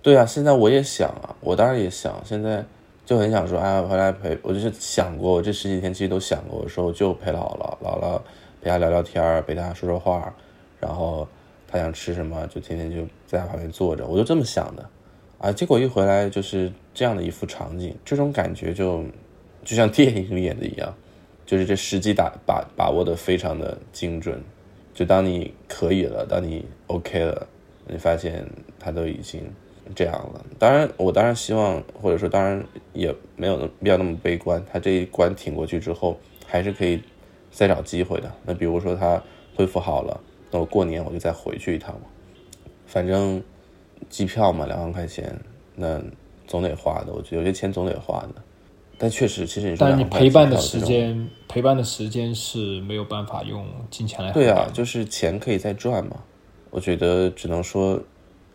对啊，现在我也想啊，我当然也想，现在就很想说，哎，回来陪，我就是想过，我这十几天其实都想过，我说就陪姥姥，姥姥。陪他聊聊天儿，陪他说说话，然后他想吃什么，就天天就在他旁边坐着，我就这么想的，啊，结果一回来就是这样的一幅场景，这种感觉就就像电影里演的一样，就是这时机打把把握的非常的精准，就当你可以了，当你 OK 了，你发现他都已经这样了。当然，我当然希望，或者说当然也没有必要那么悲观，他这一关挺过去之后，还是可以。再找机会的，那比如说他恢复好了，那我过年我就再回去一趟嘛。反正机票嘛，两万块钱，那总得花的。我觉得有些钱总得花的。但确实，其实你说，但你陪伴的时间，陪伴的时间是没有办法用金钱来。对啊，就是钱可以再赚嘛。我觉得只能说，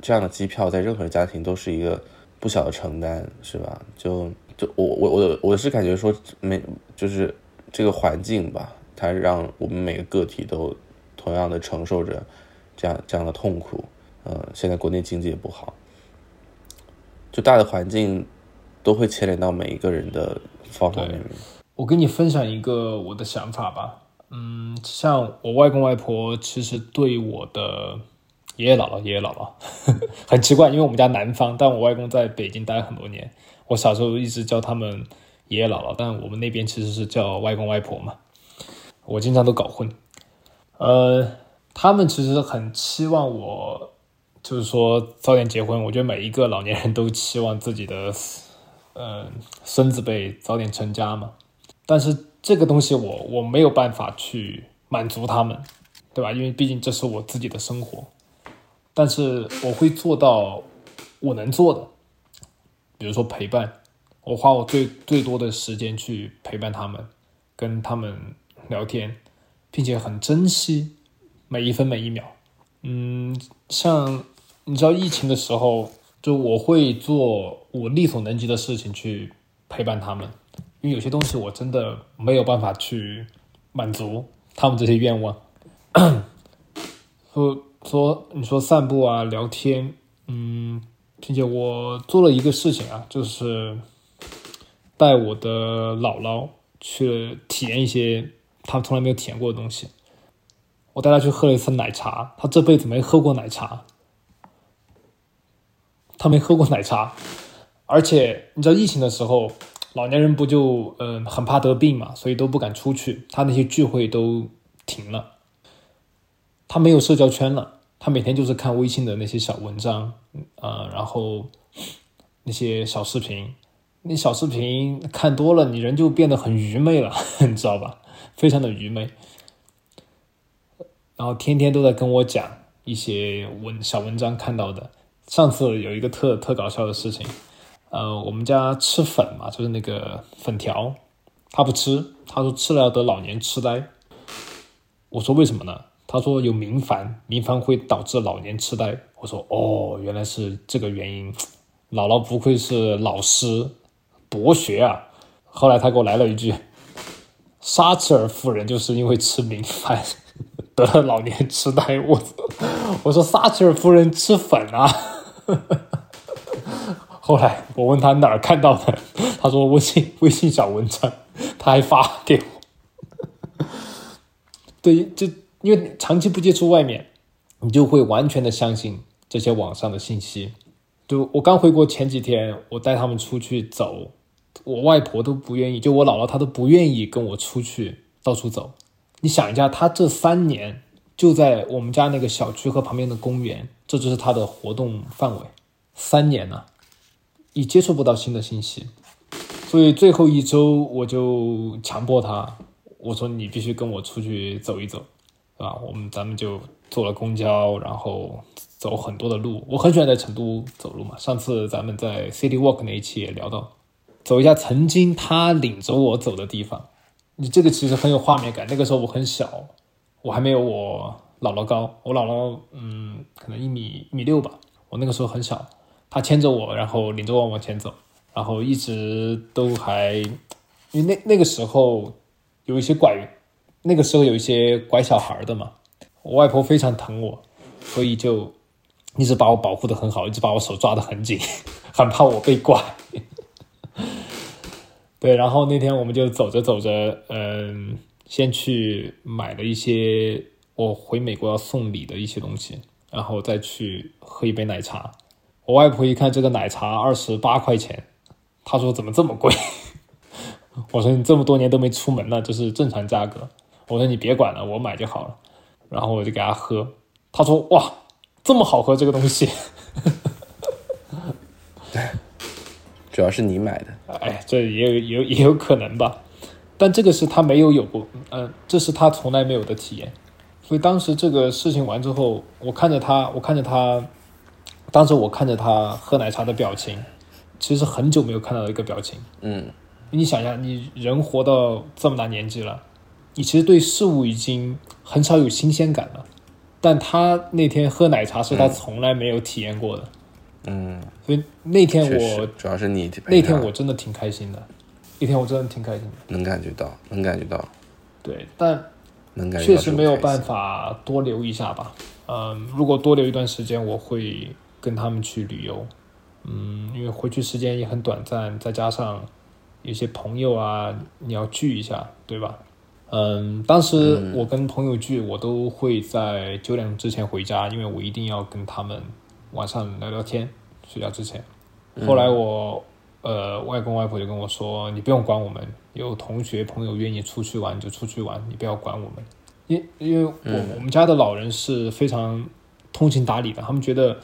这样的机票在任何家庭都是一个不小的承担，是吧？就就我我我我是感觉说没，就是这个环境吧。它让我们每个个体都同样的承受着这样这样的痛苦，嗯，现在国内经济也不好，就大的环境都会牵连到每一个人的方方面面。我跟你分享一个我的想法吧，嗯，像我外公外婆其实对我的爷爷姥姥、爷爷姥姥 *laughs* 很奇怪，因为我们家南方，但我外公在北京待很多年，我小时候一直叫他们爷爷姥姥，但我们那边其实是叫外公外婆嘛。我经常都搞混，呃，他们其实很期望我，就是说早点结婚。我觉得每一个老年人都期望自己的，呃，孙子辈早点成家嘛。但是这个东西我我没有办法去满足他们，对吧？因为毕竟这是我自己的生活。但是我会做到我能做的，比如说陪伴，我花我最最多的时间去陪伴他们，跟他们。聊天，并且很珍惜每一分每一秒。嗯，像你知道疫情的时候，就我会做我力所能及的事情去陪伴他们，因为有些东西我真的没有办法去满足他们这些愿望。说说你说散步啊，聊天，嗯，并且我做了一个事情啊，就是带我的姥姥去体验一些。他从来没有体验过的东西，我带他去喝了一次奶茶，他这辈子没喝过奶茶，他没喝过奶茶，而且你知道疫情的时候，老年人不就嗯、很怕得病嘛，所以都不敢出去，他那些聚会都停了，他没有社交圈了，他每天就是看微信的那些小文章，呃，然后那些小视频，那小视频看多了，你人就变得很愚昧了，*laughs* 你知道吧？非常的愚昧，然后天天都在跟我讲一些文小文章看到的。上次有一个特特搞笑的事情，呃，我们家吃粉嘛，就是那个粉条，他不吃，他说吃了要得老年痴呆。我说为什么呢？他说有明矾，明矾会导致老年痴呆。我说哦，原来是这个原因。姥姥不愧是老师，博学啊。后来他给我来了一句：“撒切尔夫人就是因为吃明矾 *laughs* 得了老年痴呆。”我我说撒切尔夫人吃粉啊。*laughs* 后来我问他哪儿看到的，他说微信微信小文章，他还发给我。*laughs* 对，就因为长期不接触外面，你就会完全的相信这些网上的信息。就我刚回国前几天，我带他们出去走，我外婆都不愿意，就我姥姥她都不愿意跟我出去到处走。你想一下，她这三年就在我们家那个小区和旁边的公园，这就是她的活动范围。三年了、你接触不到新的信息，所以最后一周我就强迫她，我说你必须跟我出去走一走，对吧？我们咱们就坐了公交，然后走很多的路。我很喜欢在成都走路嘛，上次咱们在 City Walk 那一期也聊到，走一下曾经他领着我走的地方。你这个其实很有画面感。那个时候我很小，我还没有我姥姥高，我姥姥嗯可能一米一米六吧。我那个时候很小，他牵着我，然后领着我往前走，然后一直都还，因为那那个时候有一些拐，那个时候有一些拐小孩的嘛，我外婆非常疼我，所以就一直把我保护的很好，一直把我手抓得很紧，*laughs* 很怕我被拐。*laughs* 对，然后那天我们就走着走着，嗯，先去买了一些我回美国要送礼的一些东西，然后再去喝一杯奶茶。我外婆一看这个奶茶二十八块钱，她说怎么这么贵？*laughs* 我说你这么多年都没出门了，这是正常价格。我说你别管了，我买就好了。然后我就给她喝，她说哇，这么好喝这个东西。主要是你买的，哎，这也有也有也有可能吧，但这个是他没有有过，呃，这是他从来没有的体验。所以当时这个事情完之后，我看着他，我看着他，当时我看着他喝奶茶的表情，其实很久没有看到一个表情。嗯，你想想，你人活到这么大年纪了，你其实对事物已经很少有新鲜感了。但他那天喝奶茶是他从来没有体验过的，嗯，所以那天我，主要是你那天我真的挺开心的，那天我真的挺开心的。能感觉到，能感觉到，对，但能感觉确实没有办。法多留一下吧。嗯，如果多留一段时间，我会跟他们去旅游。嗯，因为回去时间也很短暂，再加上有些朋友啊，你要聚一下，对吧？嗯，当时我跟朋友聚，我都会在九点钟之前回家，因为我一定要跟他们晚上聊聊天，睡觉之前。后来我呃外公外婆就跟我说，你不用管我们，有同学朋友愿意出去玩就出去玩，你不要管我们。因因为我、我们家的老人是非常通情达理的，他们觉得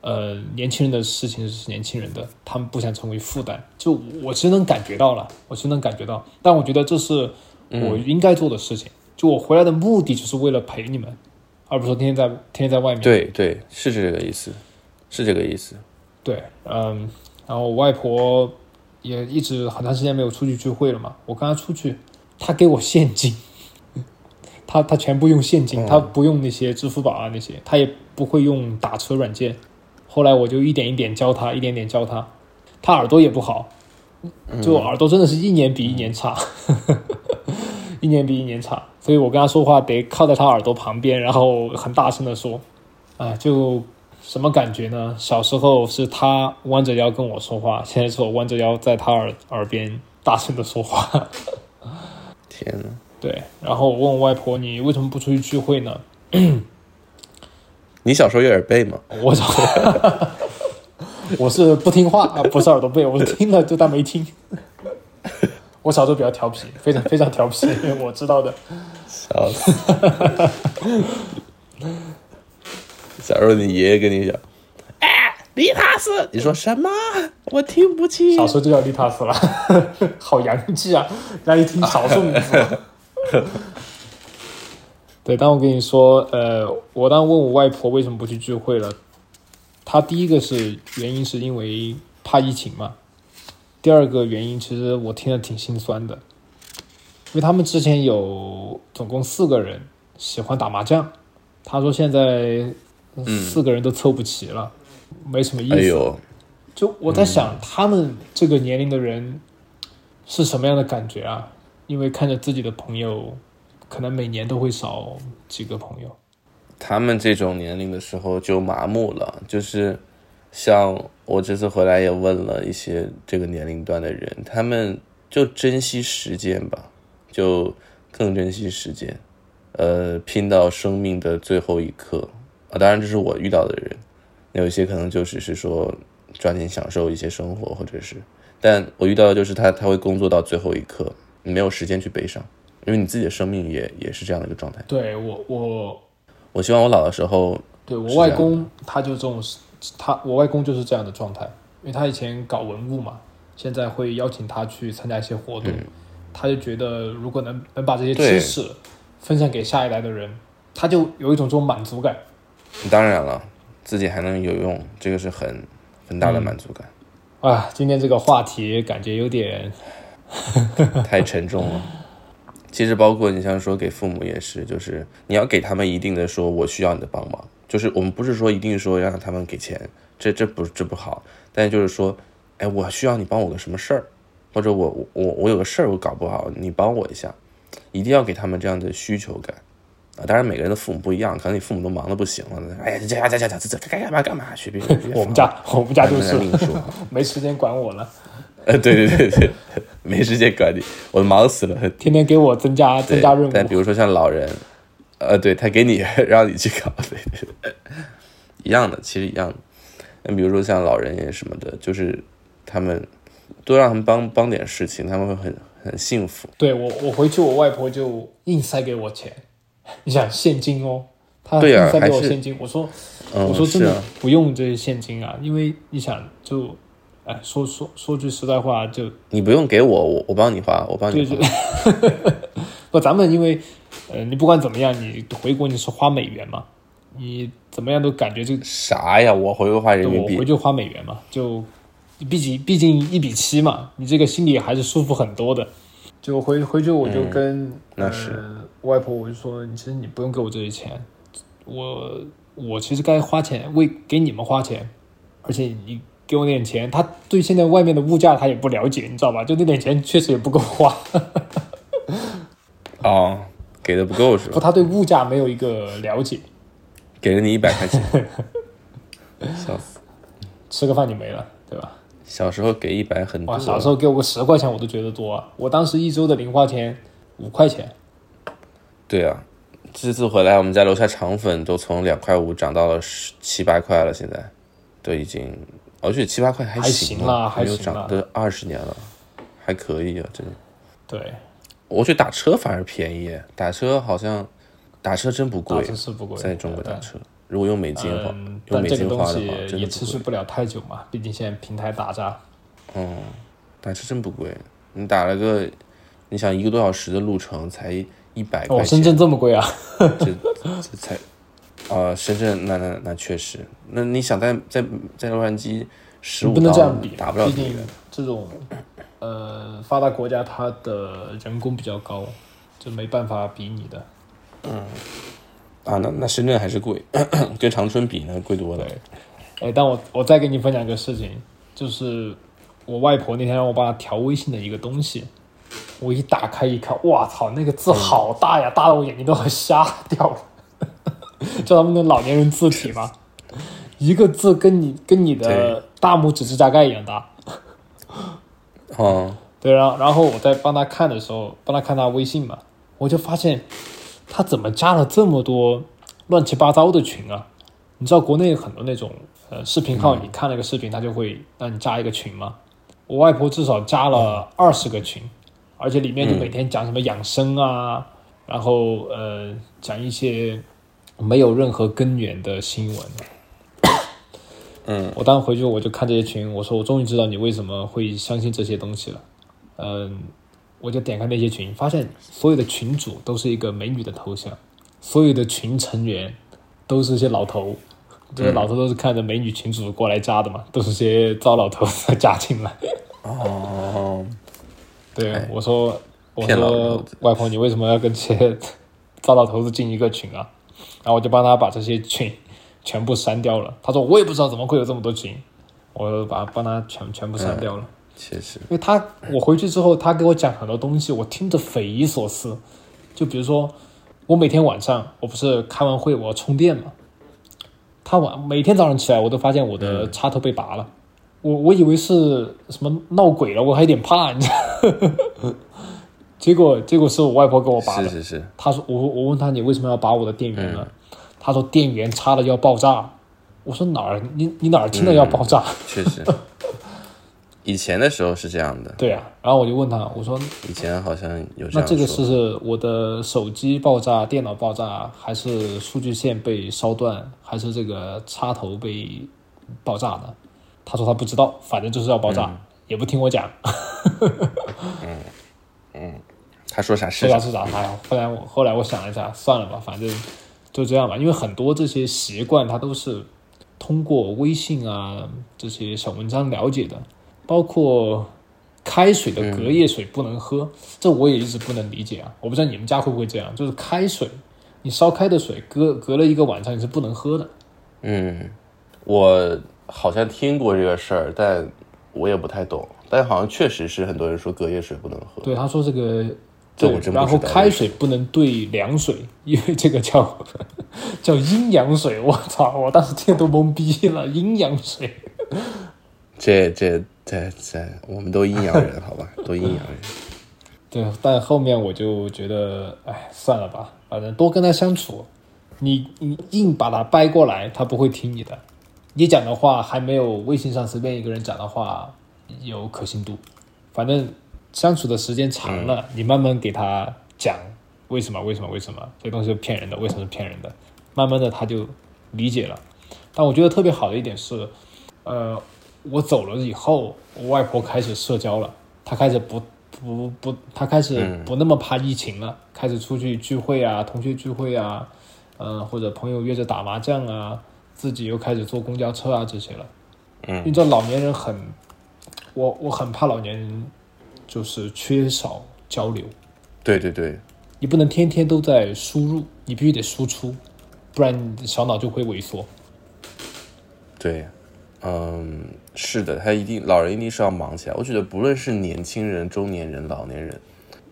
呃年轻人的事情是年轻人的，他们不想成为负担。就我其实能感觉到了，我其实能感觉到，但我觉得这是我应该做的事情。就我回来的目的就是为了陪你们，而不是说天天在天天在外面。对对，是这个意思，是这个意思。对，嗯，然后我外婆也一直很长时间没有出去聚会了嘛。我跟她出去，她给我现金，*laughs* 她她全部用现金，她不用那些支付宝啊那些，她也不会用打车软件。后来我就一点一点教她，一点点教她。她耳朵也不好，就耳朵真的是一年比一年差，*laughs* 一年比一年差。所以我跟她说话得靠在她耳朵旁边，然后很大声的说，啊，就什么感觉呢？小时候是他弯着腰跟我说话，现在是我弯着腰在他耳耳边大声的说话。天呐，对，然后我问我外婆：“你为什么不出去聚会呢你小时候有耳背吗？？” *coughs* 我找，我是不听话啊，不是耳朵背，我听了就当没听。我小时候比较调皮，非常非常调皮，我知道的。笑死！*laughs* 假如你爷爷跟你讲，哎，利塔斯，你说什么？我听不清。小时候就叫利塔斯了，*laughs* 好洋气啊！让一听少数民族。*laughs* 对，当我跟你说，呃，我当问我外婆为什么不去聚会了，她第一个是原因是因为怕疫情嘛。第二个原因，其实我听了挺心酸的，因为他们之前有总共四个人喜欢打麻将，他说现在四个人都凑不齐了，没什么意思。就我在想，他们这个年龄的人是什么样的感觉啊？因为看着自己的朋友，可能每年都会少几个朋友。他们这种年龄的时候就麻木了，就是像。我这次回来也问了一些这个年龄段的人，他们就珍惜时间吧，就更珍惜时间，呃，拼到生命的最后一刻啊。当然，这是我遇到的人，那有一些可能就只是说抓紧享受一些生活，或者是，但我遇到的就是他，他会工作到最后一刻，没有时间去悲伤，因为你自己的生命也也是这样的一个状态。对我，我我希望我老的时候，对我外公他就这种。他我外公就是这样的状态，因为他以前搞文物嘛，现在会邀请他去参加一些活动，他就觉得如果能能把这些知识分享给下一代的人，他就有一种这种满足感。当然了，自己还能有用，这个是很很大的满足感。啊，今天这个话题感觉有点 *laughs* 太沉重了。其实包括你像说给父母也是，就是你要给他们一定的说，我需要你的帮忙。就是我们不是说一定说让他们给钱，这这不这不好。但就是说，哎，我需要你帮我个什么事儿，或者我我我有个事儿我搞不好，你帮我一下，一定要给他们这样的需求感啊。当然每个人的父母不一样，可能你父母都忙的不行了，哎呀，这这这这这该干嘛干嘛去。*laughs* 我们家我们家就是 *laughs* 没时间管我了。呃，对对对对，没时间管你，我忙死了，天天给我增加增加任务。但比如说像老人。呃，对他给你 *laughs* 让你去搞，对对，一样的，其实一样的。那比如说像老人也什么的，就是他们多让他们帮帮点事情，他们会很很幸福。对我，我回去我外婆就硬塞给我钱，你想现金哦，她硬塞给我现金。我说，我说真的不用这些现金啊，因为你想就，哎，说说说句实在话，就你不用给我，我我帮你花，我帮你花。*laughs* 不，咱们因为。呃，你不管怎么样，你回国你是花美元嘛？你怎么样都感觉这啥呀？我回国花人民币，我回去花美元嘛？就毕竟毕竟一比七嘛，你这个心里还是舒服很多的。就回回去我就跟那是外婆，我就说，其实你不用给我这些钱，我我其实该花钱为给你们花钱，而且你给我那点钱，他对现在外面的物价他也不了解，你知道吧？就那点钱确实也不够花。*laughs* 哦。给的不够是吧？不，他对物价没有一个了解。给了你一百块钱，*laughs* 笑死！吃个饭就没了，对吧？小时候给一百很多，小时候给我个十块钱我都觉得多。啊我当时一周的零花钱五块钱。对啊，这次回来我们家楼下肠粉都从两块五涨到了十七八块了，现在都已经，而且七八块还行了，还有涨，都二十年了，还可以啊，真的。对。我去打车反而便宜，打车好像打车真不贵，在中国打车，如果用美金的话，用美金花的话，也持续不了太久嘛，毕竟现在平台打炸。嗯，打车真不贵，你打了个，你想一个多小时的路程才一百块钱。哦，深圳这么贵啊？*laughs* 这这才，啊，深圳那那那确实，那你想在在在洛杉矶十五刀打不了这个，这种。呃，发达国家它的人工比较高，就没办法比拟的。嗯，啊，那那深圳还是贵，跟长春比呢贵多了。哎，但我我再给你分享一个事情，就是我外婆那天让我帮她调微信的一个东西，我一打开一看，哇操，那个字好大呀，大的我眼睛都要瞎掉了。*laughs* 叫他们那老年人字体嘛，一个字跟你跟你的大拇指指甲盖一样大。哦，对，然后然后我在帮他看的时候，帮他看他微信嘛，我就发现他怎么加了这么多乱七八糟的群啊？你知道国内很多那种呃，视频号你看了个视频，他就会让你加一个群吗。我外婆至少加了二十个群，而且里面就每天讲什么养生啊，然后呃讲一些没有任何根源的新闻。嗯，我当时回去我就看这些群，我说我终于知道你为什么会相信这些东西了。嗯，我就点开那些群，发现所有的群主都是一个美女的头像，所有的群成员都是些老头，这些老头都是看着美女群主过来加的嘛，都是些糟老头 *laughs* 加进来。哦，对哎，我说我说外婆，你为什么要跟这些 *laughs* 糟老头子进一个群啊？然后我就帮他把这些群全部删掉了。他说我也不知道怎么会有这么多群，我把帮他全全部删掉了。确实，因为他我回去之后，他给我讲很多东西，我听着匪夷所思。就比如说，我每天晚上我不是开完会我要充电嘛，他晚每天早上起来我都发现我的插头被拔了，我我以为是什么闹鬼了，我还有点怕，你知道。*laughs* 结果结果是我外婆给我拔的是，是是，他说我我问他你为什么要拔我的电源呢？他说电源插了要爆炸。我说哪儿你你哪儿听到要爆炸？*laughs* 确实。以前的时候是这样的，对啊，然后我就问他，我说以前好像有这样那这个说是我的手机爆炸、电脑爆炸，还是数据线被烧断，还是这个插头被爆炸的？他说他不知道，反正就是要爆炸，嗯也不听我讲，嗯嗯他说啥是啥，是啥。哎，后来我后来我想了一下，算了吧，反正就这样吧。因为很多这些习惯，他都是通过微信啊这些小文章了解的，包括开水的隔夜水不能喝，这我也一直不能理解啊。我不知道你们家会不会这样，就是开水，你烧开的水隔隔了一个晚上你是不能喝的。嗯，我好像听过这个事儿，但我也不太懂。但好像确实是很多人说隔夜水不能喝。对，他说这个。这对然后开水不能兑凉水，因为这个叫 *laughs* 叫阴阳水。我操！我当时听都懵逼了，阴阳水。这这这这，我们都阴阳人，好吧，*laughs* 都阴阳人。对，但后面我就觉得，哎，算了吧，反正多跟他相处，你你硬把他掰过来，他不会听你的。你讲的话还没有微信上随便一个人讲的话有可信度。反正相处的时间长了，你慢慢给他讲为什么为什么为什么这东西是骗人的，为什么是骗人的，慢慢的他就理解了。但我觉得特别好的一点是，呃，我走了以后，我外婆开始社交了，她开始不不不，她开始不那么怕疫情了，开始出去聚会啊，同学聚会啊，呃，或者朋友约着打麻将啊，自己又开始坐公交车啊这些了。嗯，因为这老年人很，我我很怕老年人就是缺少交流，对对对，你不能天天都在输入，你必须得输出，不然你的小脑就会萎缩。对，嗯，是的，他一定老人一定是要忙起来。我觉得不论是年轻人、中年人、老年人，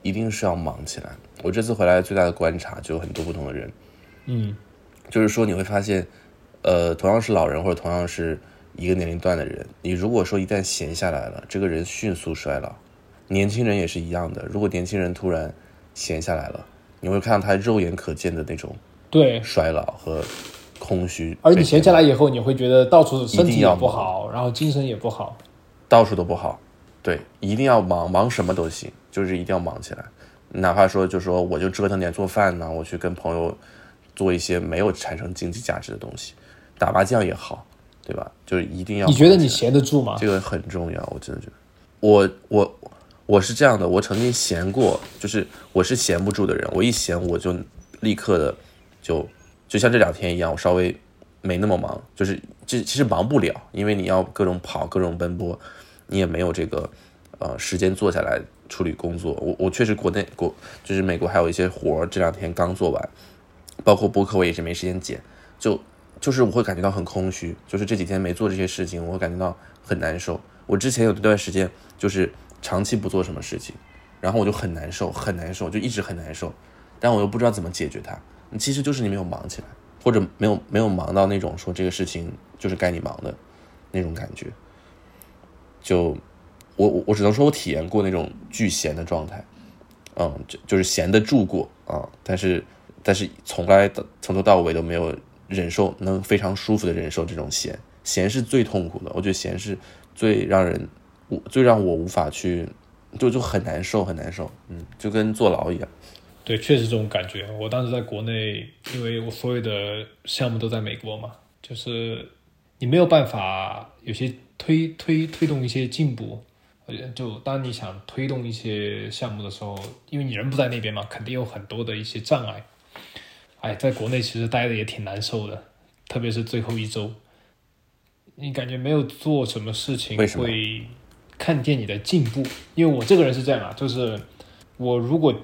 一定是要忙起来。我这次回来最大的观察就有很多不同的人，嗯，就是说你会发现，呃，同样是老人或者同样是一个年龄段的人，你如果说一旦闲下来了，这个人迅速衰老。年轻人也是一样的，如果年轻人突然闲下来了，你会看到他肉眼可见的那种对。衰老和空虚。而你闲下来以后，你会觉得到处身体也不好，然后精神也不好。到处都不好，对，一定要忙，忙什么都行，就是一定要忙起来。哪怕说，就说我就折腾点做饭呢，我去跟朋友做一些没有产生经济价值的东西，打麻将也好，对吧？就是一定要。你觉得你闲得住吗？这个很重要，我真的觉得，我我我是这样的，我曾经闲过，就是我是闲不住的人，我一闲我就立刻的就就像这两天一样，我稍微没那么忙，就是这其实忙不了，因为你要各种跑，各种奔波，你也没有这个呃时间坐下来处理工作。我我确实国内国就是美国还有一些活儿，这两天刚做完，包括播客我也是没时间剪，就就是我会感觉到很空虚，就是这几天没做这些事情，我会感觉到很难受。我之前有一段时间就是长期不做什么事情，然后我就很难受，很难受，就一直很难受，但我又不知道怎么解决它。其实就是你没有忙起来，或者没有没有忙到那种说这个事情就是该你忙的那种感觉。就我我我只能说我体验过那种巨闲的状态，嗯，就就是闲得住过啊，但是但是从来从头到尾都没有忍受能非常舒服的忍受这种闲，闲是最痛苦的，我觉得闲是最让人我最让我无法去，就就很难受很难受，嗯，就跟坐牢一样。对，确实这种感觉。我当时在国内，因为我所有的项目都在美国嘛，就是你没有办法有些推推推动一些进步。就当你想推动一些项目的时候，因为你人不在那边嘛，肯定有很多的一些障碍。哎，在国内其实待的也挺难受的，特别是最后一周，你感觉没有做什么事情会看见你的进步。因为我这个人是这样啊，就是我如果。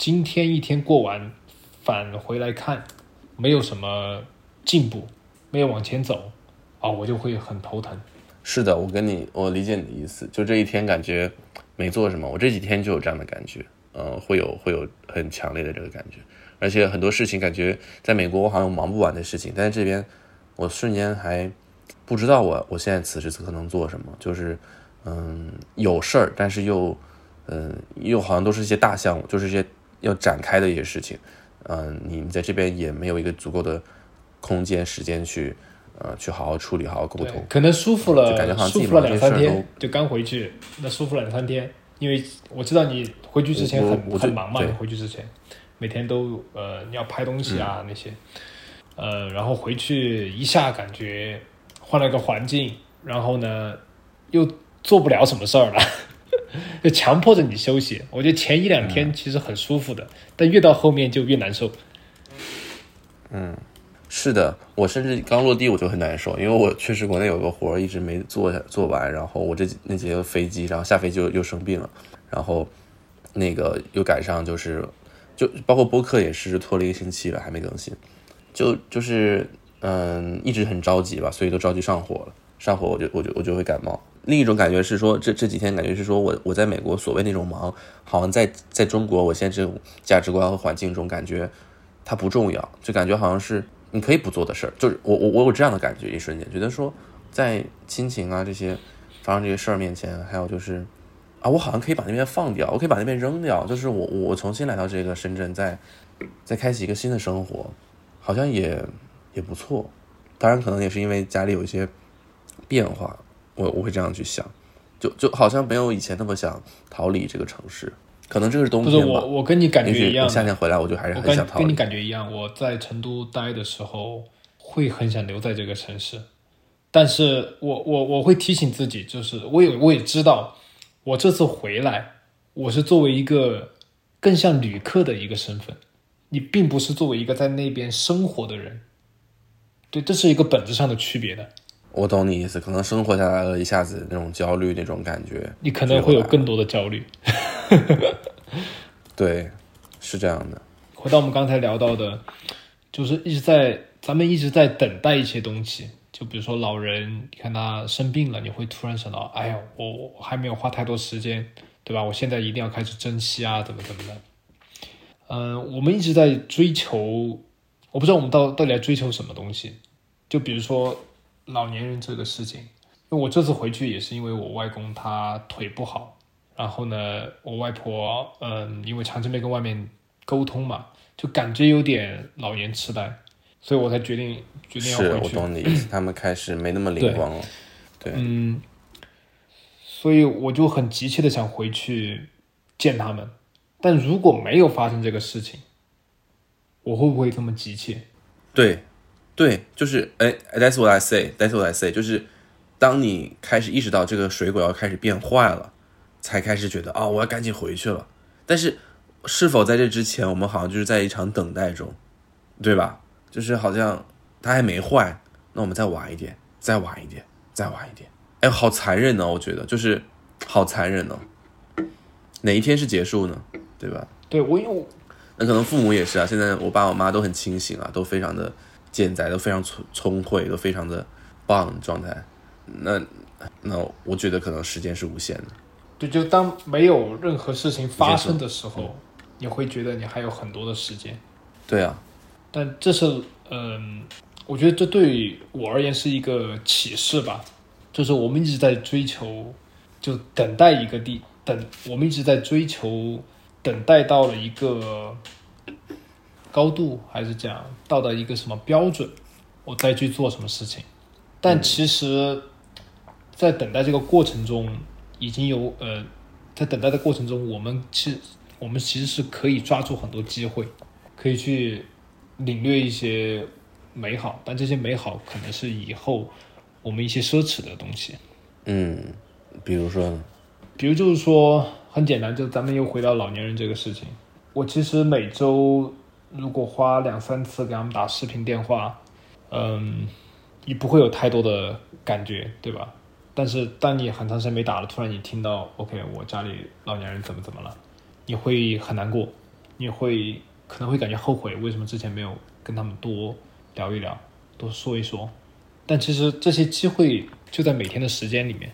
今天一天过完，返回来看，没有什么进步，没有往前走，啊，我就会很头疼。是的，我跟你，我理解你的意思。就这一天感觉没做什么，我这几天就有这样的感觉，呃，会有会有很强烈的这个感觉。而且很多事情感觉在美国我好像忙不完的事情，但是这边我瞬间还不知道我我现在此时此刻能做什么，就是嗯有事儿，但是又嗯又好像都是一些大项目，就是一些。要展开的一些事情，嗯，你在这边也没有一个足够的空间、时间去，呃，去好好处理、好好沟通。可能舒服了，就感觉好像舒服了两三天，就刚回去，那舒服了两三天。因为我知道你回去之前很很忙嘛，你回去之前每天都呃你要拍东西啊那些，呃，然后回去一下感觉换了个环境，然后呢又做不了什么事儿了。就强迫着你休息，我觉得前一两天其实很舒服的，但越到后面就越难受。嗯，是的，我甚至刚落地我就很难受，因为我确实国内有个活一直没做做完，然后我这那节飞机，然后下飞机又又生病了，然后那个又赶上就是就包括播客也是拖了一个星期了还没更新，就就是嗯一直很着急吧，所以都着急上火了，上火我就我就我就会感冒。另一种感觉是说，这这几天感觉是说我我在美国所谓那种忙，好像在在中国，我现在这种价值观和环境中，感觉它不重要，就感觉好像是你可以不做的事儿。就是我我我有这样的感觉，一瞬间觉得说，在亲情啊这些发生这些事儿面前，还有就是啊，我好像可以把那边放掉，我可以把那边扔掉，就是我我重新来到这个深圳，再再开启一个新的生活，好像也也不错。当然，可能也是因为家里有一些变化。我我会这样去想，就就好像没有以前那么想逃离这个城市，可能这个是冬天吧。不是我，我跟你感觉一样。夏天回来，我就还是很想逃离。跟你感觉一样，我在成都待的时候会很想留在这个城市，但是我我我会提醒自己，就是我也我也知道，我这次回来，我是作为一个更像旅客的一个身份，你并不是作为一个在那边生活的人，对，这是一个本质上的区别的。我懂你意思，可能生活下来了一下子那种焦虑那种感觉，你可能会有更多的焦虑。对，是这样的。回到我们刚才聊到的，就是一直在咱们一直在等待一些东西，就比如说老人，你看他生病了，你会突然想到，哎呀，我我还没有花太多时间，对吧？我现在一定要开始珍惜啊，怎么怎么的。嗯，我们一直在追求，我不知道我们到到底在追求什么东西，就比如说。老年人这个事情，因为我这次回去也是因为我外公他腿不好，然后呢，我外婆嗯，因为长期没跟外面沟通嘛，就感觉有点老年痴呆，所以我才决定决定要回去。是我懂你意思，他们开始没那么灵光了。对，嗯，所以我就很急切的想回去见他们，但如果没有发生这个事情，我会不会这么急切？对。对，就是哎，That's what I say. That's what I say. 就是当你开始意识到这个水果要开始变坏了，才开始觉得啊，我要赶紧回去了。但是是否在这之前，我们好像就是在一场等待中，对吧？就是好像它还没坏，那我们再晚一点，再晚一点，再晚一点。哎，好残忍呢，我觉得就是好残忍呢。哪一天是结束呢？对吧？对我有，那可能父母也是啊。现在我爸我妈都很清醒啊，都非常的。健在都非常聪聪慧，都非常的棒状态。那那我觉得可能时间是无限的。对，就当没有任何事情发生的时候，你会觉得你还有很多的时间。对啊。但这是嗯，我觉得这对我而言是一个启示吧。就是我们一直在追求，就等待一个地等，我们一直在追求，等待到了一个。高度还是讲到达一个什么标准，我再去做什么事情，但其实，在等待这个过程中，已经有呃，在等待的过程中，我们其实我们其实是可以抓住很多机会，可以去领略一些美好，但这些美好可能是以后我们一些奢侈的东西。嗯，比如说呢？比如就是说，很简单，就咱们又回到老年人这个事情。我其实每周如果花两三次给他们打视频电话，嗯，你不会有太多的感觉，对吧？但是当你很长时间没打了，突然你听到 OK，我家里老年人怎么怎么了，你会很难过，你会可能会感觉后悔，为什么之前没有跟他们多聊一聊，多说一说。但其实这些机会就在每天的时间里面。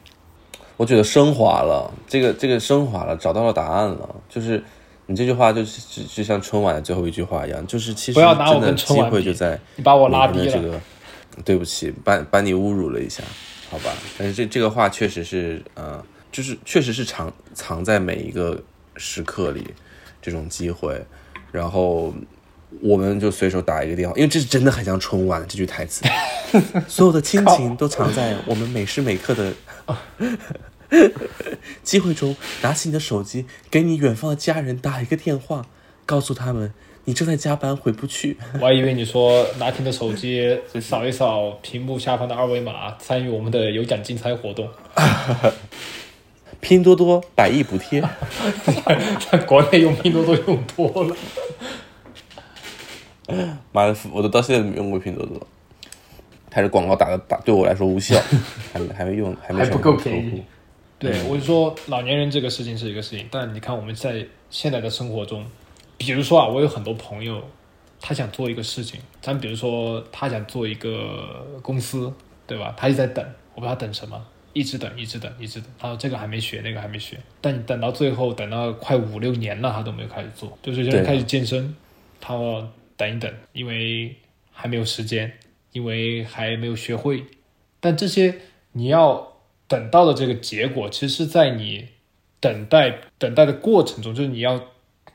我觉得升华了，这个这个升华了，找到了答案了。就是你这句话，就是就就像春晚的最后一句话一样，就是其实真的机会就在你把我拉你低了。的这个，对不起，把把你侮辱了一下，好吧？但是这这个话确实是，呃，就是确实是藏藏在每一个时刻里这种机会，然后我们就随手打一个电话，因为这是真的很像春晚这句台词，*laughs* 所有的亲情都藏在我们每时每刻的。*laughs* *laughs* 机会中，拿起你的手机，给你远方的家人打一个电话，告诉他们你正在加班，回不去。*laughs* 我还以为你说拿起你的手机扫一扫屏幕下方的二维码，参与我们的有奖竞猜活动。*laughs* 拼多多百亿补贴，在国内用拼多多用多了，妈的，我都到现在都没用过拼多多，还是广告打的打对我来说无效，还没还没用，还没还不够成为客户便宜。对，我就说老年人这个事情是一个事情，但你看我们在现在的生活中，比如说啊，我有很多朋友，他想做一个事情，咱比如说他想做一个公司，对吧？他一直在等，我不知道他等什么，一直等，一直等，一直等，他说这个还没学，那个还没学，但你等到最后，等到快五六年了，他都没有开始做。就是有些人对啊开始健身，他说等一等，因为还没有时间，因为还没有学会。但这些你要等到的这个结果，其实是在你等待等待的过程中，就是你要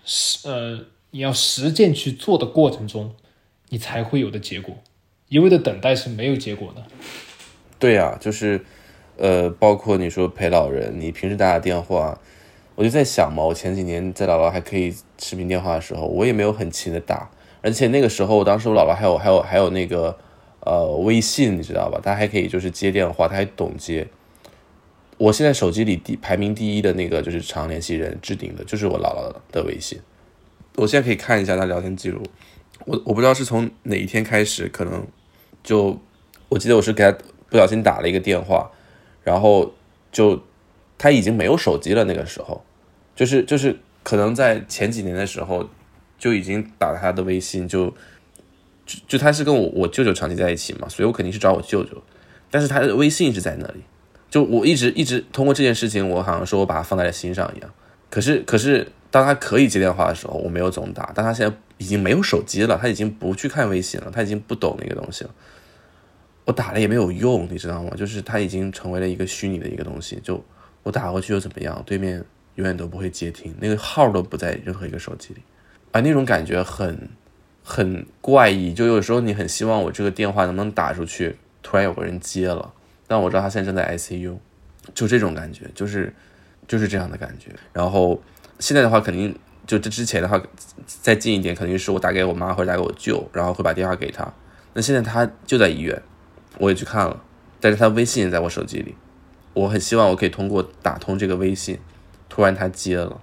实呃你要实践去做的过程中，你才会有的结果。一味的等待是没有结果的。对呀、就是呃，包括你说陪老人，你平时打打电话，我就在想嘛，我前几年在姥姥还可以视频电话的时候，我也没有很勤的打，而且那个时候，当时我姥姥还有还有还有那个呃微信，你知道吧？她还可以就是接电话，她还懂接。我现在手机里第排名第一的那个就是常联系人置顶的，就是我姥姥的微信。我现在可以看一下她聊天记录，我我不知道是从哪一天开始，可能就我记得我是给她不小心打了一个电话，然后就他已经没有手机了。那个时候，就是就是可能在前几年的时候就已经打他的微信，就就就他是跟我我舅舅长期在一起嘛，所以我肯定是找我舅舅，但是他的微信是在那里。就我一直一直通过这件事情，我好像说我把它放在了心上一样。可是可是当他可以接电话的时候，我没有总打。但他现在已经没有手机了，他已经不去看微信了，他已经不懂那个东西了。我打了也没有用，你知道吗？就是它已经成为了一个虚拟的一个东西，就我打过去又怎么样？对面永远都不会接听，那个号都不在任何一个手机里，啊，那种感觉很很怪异。就有时候你很希望我这个电话能不能打出去，突然有个人接了，但我知道他现在正在 ICU，就这种感觉，就是就是这样的感觉。然后现在的话，肯定就这之前的话，再近一点，肯定是我打给我妈或者打给我舅，然后会把电话给他。那现在他就在医院。我也去看了，但是他微信也在我手机里，我很希望我可以通过打通这个微信，突然他接了，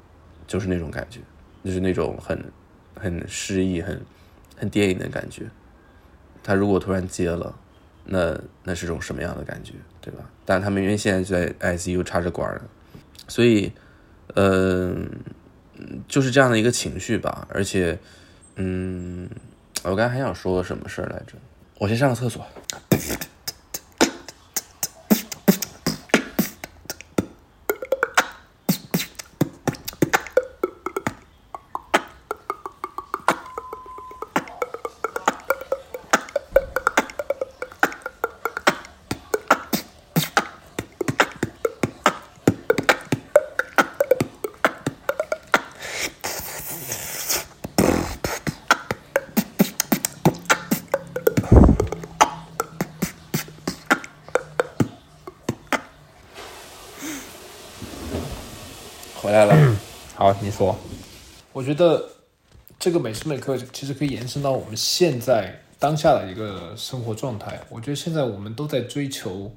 就是那种感觉，就是那种很很诗意、很很电影的感觉。他如果突然接了，那那是种什么样的感觉，对吧？但他们因为现在就在 ICU 插着管儿，所以，嗯、就是这样的一个情绪吧。而且，嗯，我刚才还想说个什么事儿来着？我先上个厕所。觉得这个每时每刻其实可以延伸到我们现在当下的一个生活状态。我觉得现在我们都在追求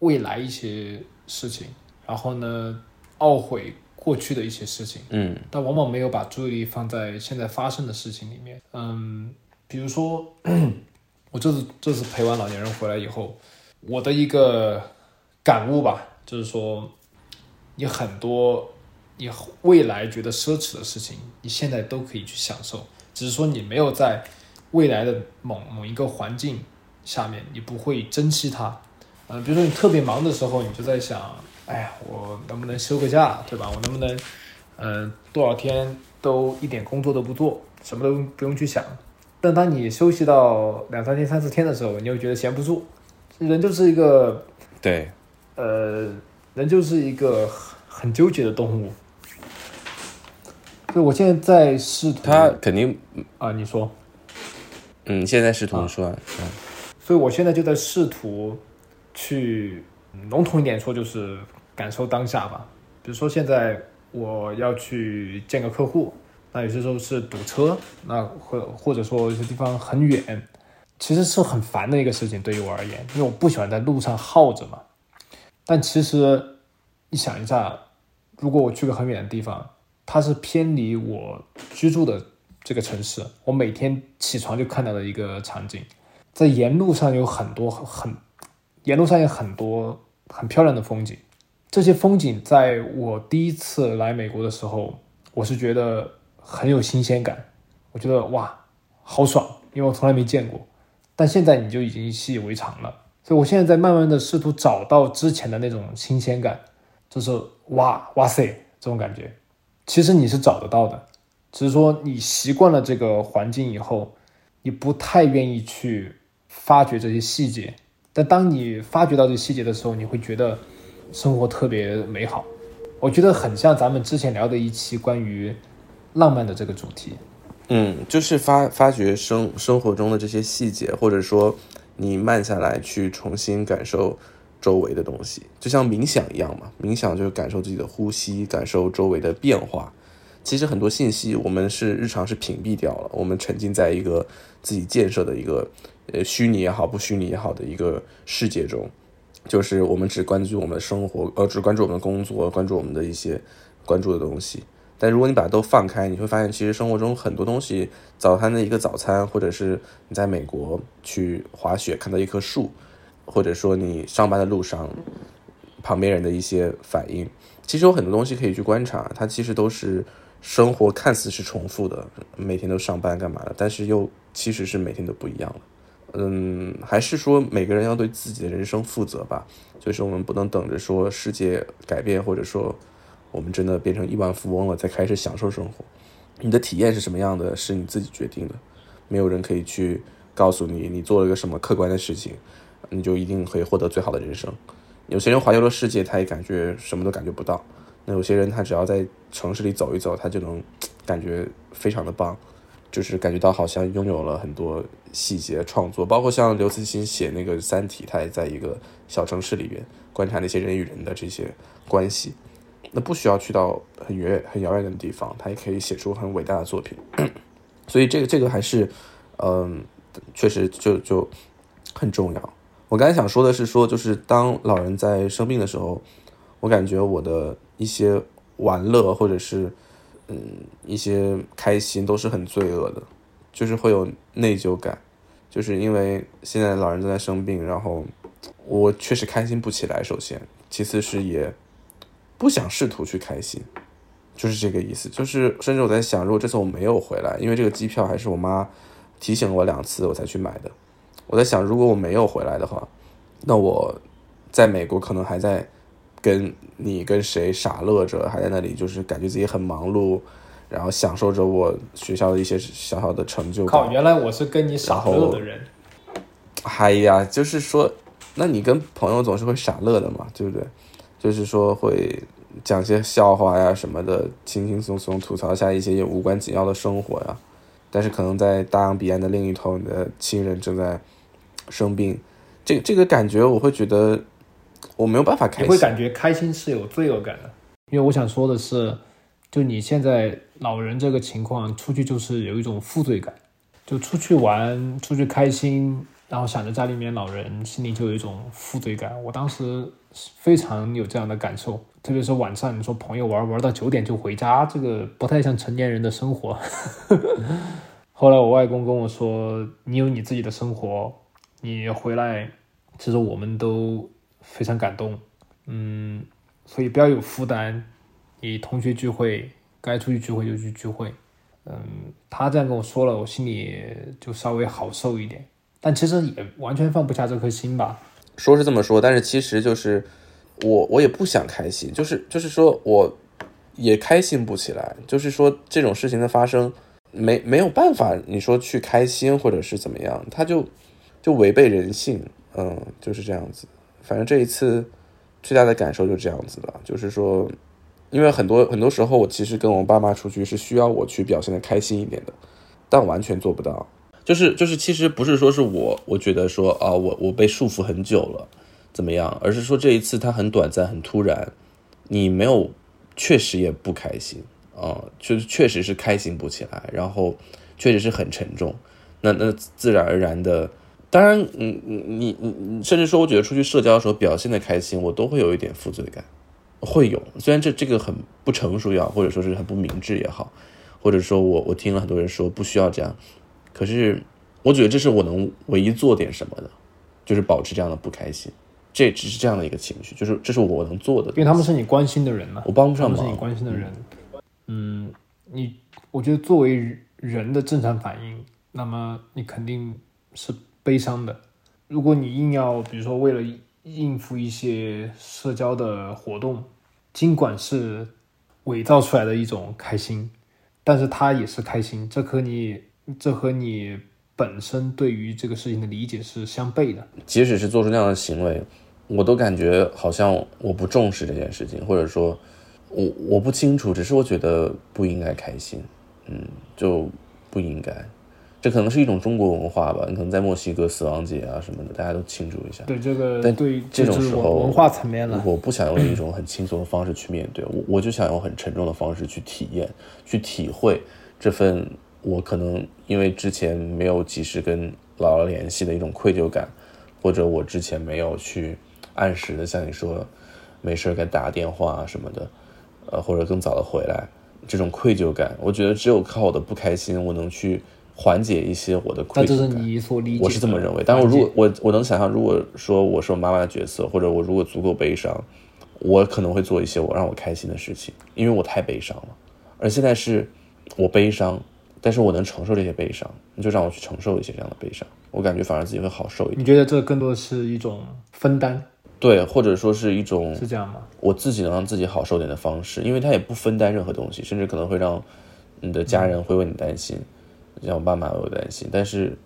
未来一些事情，然后呢，懊悔过去的一些事情，嗯但往往没有把注意力放在现在发生的事情里面。嗯，比如说，*clears throat* 我这次这次陪完老年人回来以后，我的一个感悟吧，就是说，你很多你未来觉得奢侈的事情，你现在都可以去享受，只是说你没有在未来的某某一个环境下面，你不会珍惜它。嗯、比如说你特别忙的时候，你就在想，哎呀，我能不能休个假，对吧？我能不能，嗯、多少天都一点工作都不做，什么都不用去想。但当你休息到两三天、三四天的时候，你又觉得闲不住。人就是一个对，呃，人就是一个很很纠结的动物。所以我现在在试图他肯定，啊，你说，嗯，现在试图说，嗯所以我现在就在试图去嗯笼统一点说，就是感受当下吧。比如说现在我要去见个客户，那有些时候是堵车，那或或者说有些地方很远，其实是很烦的一个事情对于我而言，因为我不喜欢在路上耗着嘛。但其实你想一下，如果我去个很远的地方，它是偏离我居住的这个城市，我每天起床就看到的一个场景。在沿路上有很多很，沿路上有很多很漂亮的风景。这些风景在我第一次来美国的时候，我是觉得很有新鲜感，我觉得哇，好爽，因为我从来没见过。但现在你就已经习以为常了，所以我现在在慢慢的试图找到之前的那种新鲜感，就是哇哇塞这种感觉。其实你是找得到的，只是说你习惯了这个环境以后，你不太愿意去发掘这些细节。但当你发掘到这些细节的时候，你会觉得生活特别美好。我觉得很像咱们之前聊的一期关于浪漫的这个主题。嗯，就是发发掘生生活中的这些细节，或者说你慢下来去重新感受周围的东西，就像冥想一样嘛。冥想就是感受自己的呼吸，感受周围的变化。其实很多信息我们是日常是屏蔽掉了，我们沉浸在一个自己建设的一个呃虚拟也好，不虚拟也好的一个世界中，就是我们只关注我们的生活，呃，只关注我们的工作，关注我们的一些关注的东西。但如果你把它都放开，你会发现，其实生活中很多东西，早餐的一个早餐，或者是你在美国去滑雪看到一棵树，或者说你上班的路上旁边人的一些反应，其实有很多东西可以去观察，它其实都是生活看似是重复的，每天都上班干嘛的，但是又其实是每天都不一样的。嗯，还是说每个人要对自己的人生负责吧，就是我们不能等着说世界改变，或者说我们真的变成亿万富翁了再开始享受生活。你的体验是什么样的，是你自己决定的，没有人可以去告诉你，你做了个什么客观的事情，你就一定可以获得最好的人生。有些人环游了世界，他也感觉什么都感觉不到；那有些人他只要在城市里走一走，他就能感觉非常的棒，就是感觉到好像拥有了很多细节创作，包括像刘慈欣写那个《三体》，他也在一个小城市里边观察那些人与人的这些关系。那不需要去到很远很遥远的地方，他也可以写出很伟大的作品。*coughs* 所以这个这个还是，嗯，确实就就很重要。我刚才想说的是说，就是当老人在生病的时候，我感觉我的一些玩乐或者是嗯一些开心都是很罪恶的，就是会有内疚感，就是因为现在老人正在生病，然后我确实开心不起来。首先，其次是也不想试图去开心，就是这个意思。就是甚至我在想，如果这次我没有回来，因为这个机票还是我妈提醒了我两次我才去买的。我在想，如果我没有回来的话，那我在美国可能还在跟你跟谁傻乐着，还在那里就是感觉自己很忙碌，然后享受着我学校的一些小小的成就靠，原来我是跟你傻乐的人。哎呀，就是说，那你跟朋友总是会傻乐的嘛，对不对？就是说会讲些笑话呀什么的，轻轻松松吐槽一下一些无关紧要的生活呀。但是可能在大洋彼岸的另一头，你的亲人正在生病，这这个感觉我会觉得我没有办法开心。你会感觉开心是有罪恶感的，因为我想说的是，就你现在老人这个情况，出去就是有一种负罪感，就出去玩、出去开心，然后想着家里面老人，心里就有一种负罪感。我当时非常有这样的感受，特别是晚上，你说朋友玩玩到九点就回家，这个不太像成年人的生活。*laughs* 后来我外公跟我说：“你有你自己的生活，你回来，其实我们都非常感动。嗯，所以不要有负担。”你同学聚会该出去聚会就去聚会，嗯，他这样跟我说了，我心里就稍微好受一点。但其实也完全放不下这颗心吧。说是这么说，但是其实就是我我也不想开心，就是就是说我也开心不起来。就是说这种事情的发生没没有办法，你说去开心或者是怎么样，他就就违背人性，嗯，就是这样子。反正这一次最大的感受就是这样子了，就是说。因为很多很多时候，我其实跟我爸妈出去是需要我去表现的开心一点的，但完全做不到。就是就是，其实不是说是我我觉得说啊，我我被束缚很久了，怎么样？而是说这一次它很短暂，很突然，你没有，确实也不开心啊，就是确实是开心不起来，然后确实是很沉重。那那自然而然的，当然，嗯嗯，你你你，甚至说我觉得出去社交的时候表现的开心，我都会有一点负罪感。会有，虽然这这个很不成熟也好，或者说是很不明智也好，或者说我我听了很多人说不需要这样，可是我觉得这是我能唯一做点什么的，就是保持这样的不开心，这只是这样的一个情绪，就是这是我能做的，因为他们是你关心的人嘛，我帮不上忙，是你关心的人，嗯，你我觉得作为人的正常反应，那么你肯定是悲伤的，如果你硬要比如说为了应付一些社交的活动。尽管是伪造出来的一种开心，但是他也是开心，这和你这和你本身对于这个事情的理解是相悖的。即使是做出那样的行为，我都感觉好像我不重视这件事情，或者说，我我不清楚，只是我觉得不应该开心，嗯，就不应该。这可能是一种中国文化吧，你可能在墨西哥死亡节啊什么的，大家都庆祝一下。对这个，但对这种时候文化层面了，我不想用一种很轻松的方式去面对，我我就想用很沉重的方式去体验、去体会这份我可能因为之前没有及时跟姥姥联系的一种愧疚感，或者我之前没有去按时的像你说没事该打电话啊什么的，呃，或者更早的回来，这种愧疚感，我觉得只有靠我的不开心，我能去。缓解一些我的愧疚感，我是这么认为。但我如果我我能想象，如果说我是我妈妈的角色，或者我如果足够悲伤，我可能会做一些我让我开心的事情，因为我太悲伤了。而现在是我悲伤，但是我能承受这些悲伤，你就让我去承受一些这样的悲伤，我感觉反而自己会好受一点。你觉得这更多的是一种分担？对，或者说是一种是这样吗？我自己能让自己好受点的方式，因为他也不分担任何东西，甚至可能会让你的家人会为你担心。让我爸妈为我担心，但是，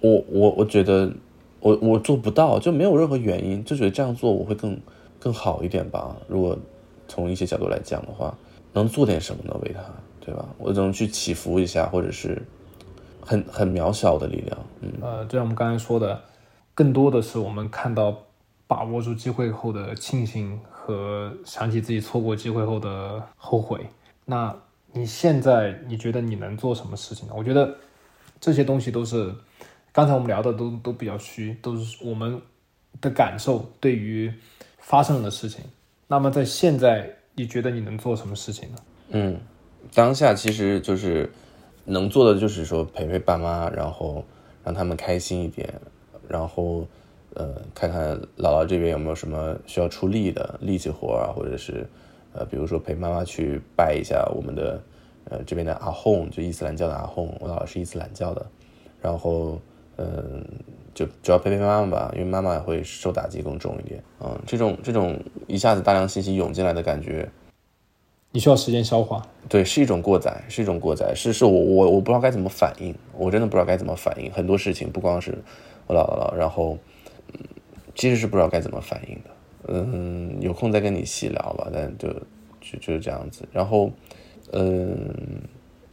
我我我觉得我我做不到，就没有任何原因，就觉得这样做我会更更好一点吧。如果从一些角度来讲的话，能做点什么呢？为他，对吧？我能去祈福一下，或者是很很渺小的力量。嗯，呃，就像我们刚才说的，更多的是我们看到把握住机会后的庆幸和想起自己错过机会后的后悔。那。你现在你觉得你能做什么事情呢？我觉得这些东西都是刚才我们聊的都都比较虚，都是我们的感受对于发生的事情。那么在现在，你觉得你能做什么事情呢？嗯，当下其实就是能做的就是说陪陪爸妈，然后让他们开心一点，然后呃看看姥姥这边有没有什么需要出力的力气活啊，或者是。呃，比如说陪妈妈去拜一下我们的，呃，这边的阿訇，就伊斯兰教的阿訇，我姥姥是伊斯兰教的，然后，嗯，就主要陪陪妈妈吧，因为妈妈会受打击更重一点，嗯，这种这种一下子大量信息涌进来的感觉，你需要时间消化，对，是一种过载，是一种过载，是是我我我不知道该怎么反应，我真的不知道该怎么反应，很多事情不光是我姥姥，然后，嗯，其实是不知道该怎么反应的。嗯，有空再跟你细聊吧，但就就就是这样子。然后，嗯，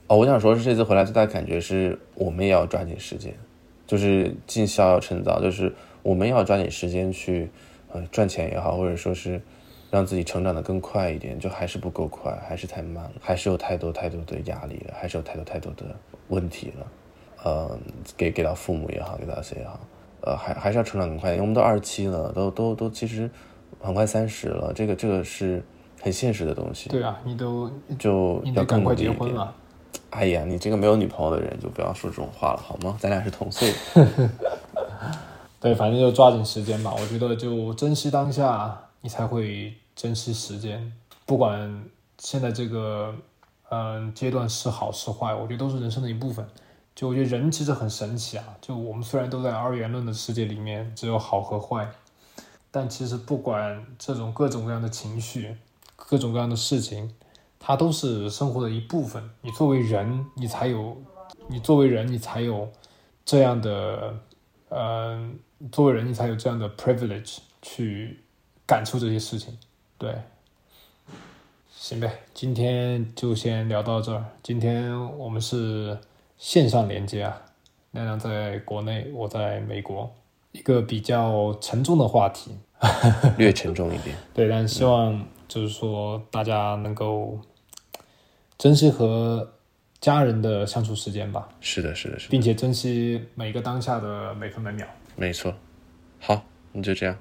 哦，我想说，是这次回来最大的感觉是，我们也要抓紧时间，就是尽孝要趁早，就是我们要抓紧时间去，呃，赚钱也好，或者说是，让自己成长的更快一点，就还是不够快，还是太慢了，还是有太多太多的压力了，还是有太多太多的问题了。呃，给给到父母也好，给到谁也好，呃，还还是要成长更快一点。我们都二十七了，都都都其实很快三十了，这个这个是很现实的东西。对啊，你都就你要赶快。结婚了。哎呀，你这个没有女朋友的人就不要说这种话了，好吗？咱俩是同岁。*laughs* 对，反正就抓紧时间吧。我觉得就珍惜当下，你才会珍惜时间。不管现在这个嗯阶段是好是坏，我觉得都是人生的一部分。就我觉得人其实很神奇啊。就我们虽然都在二元论的世界里面，只有好和坏，但其实不管这种各种各样的情绪、各种各样的事情，它都是生活的一部分。你作为人，你才有你作为人，你才有这样的嗯。作为人，你才有这样的 privilege 去感受这些事情。对，行呗，今天就先聊到这儿。今天我们是线上连接啊，亮亮在国内，我在美国，一个比较沉重的话题。*laughs* 略沉重一点。对，但希望就是说大家能够珍惜和家人的相处时间吧，是的，是的，是的，并且珍惜每一个当下的每分每秒。没错。好，那就这样。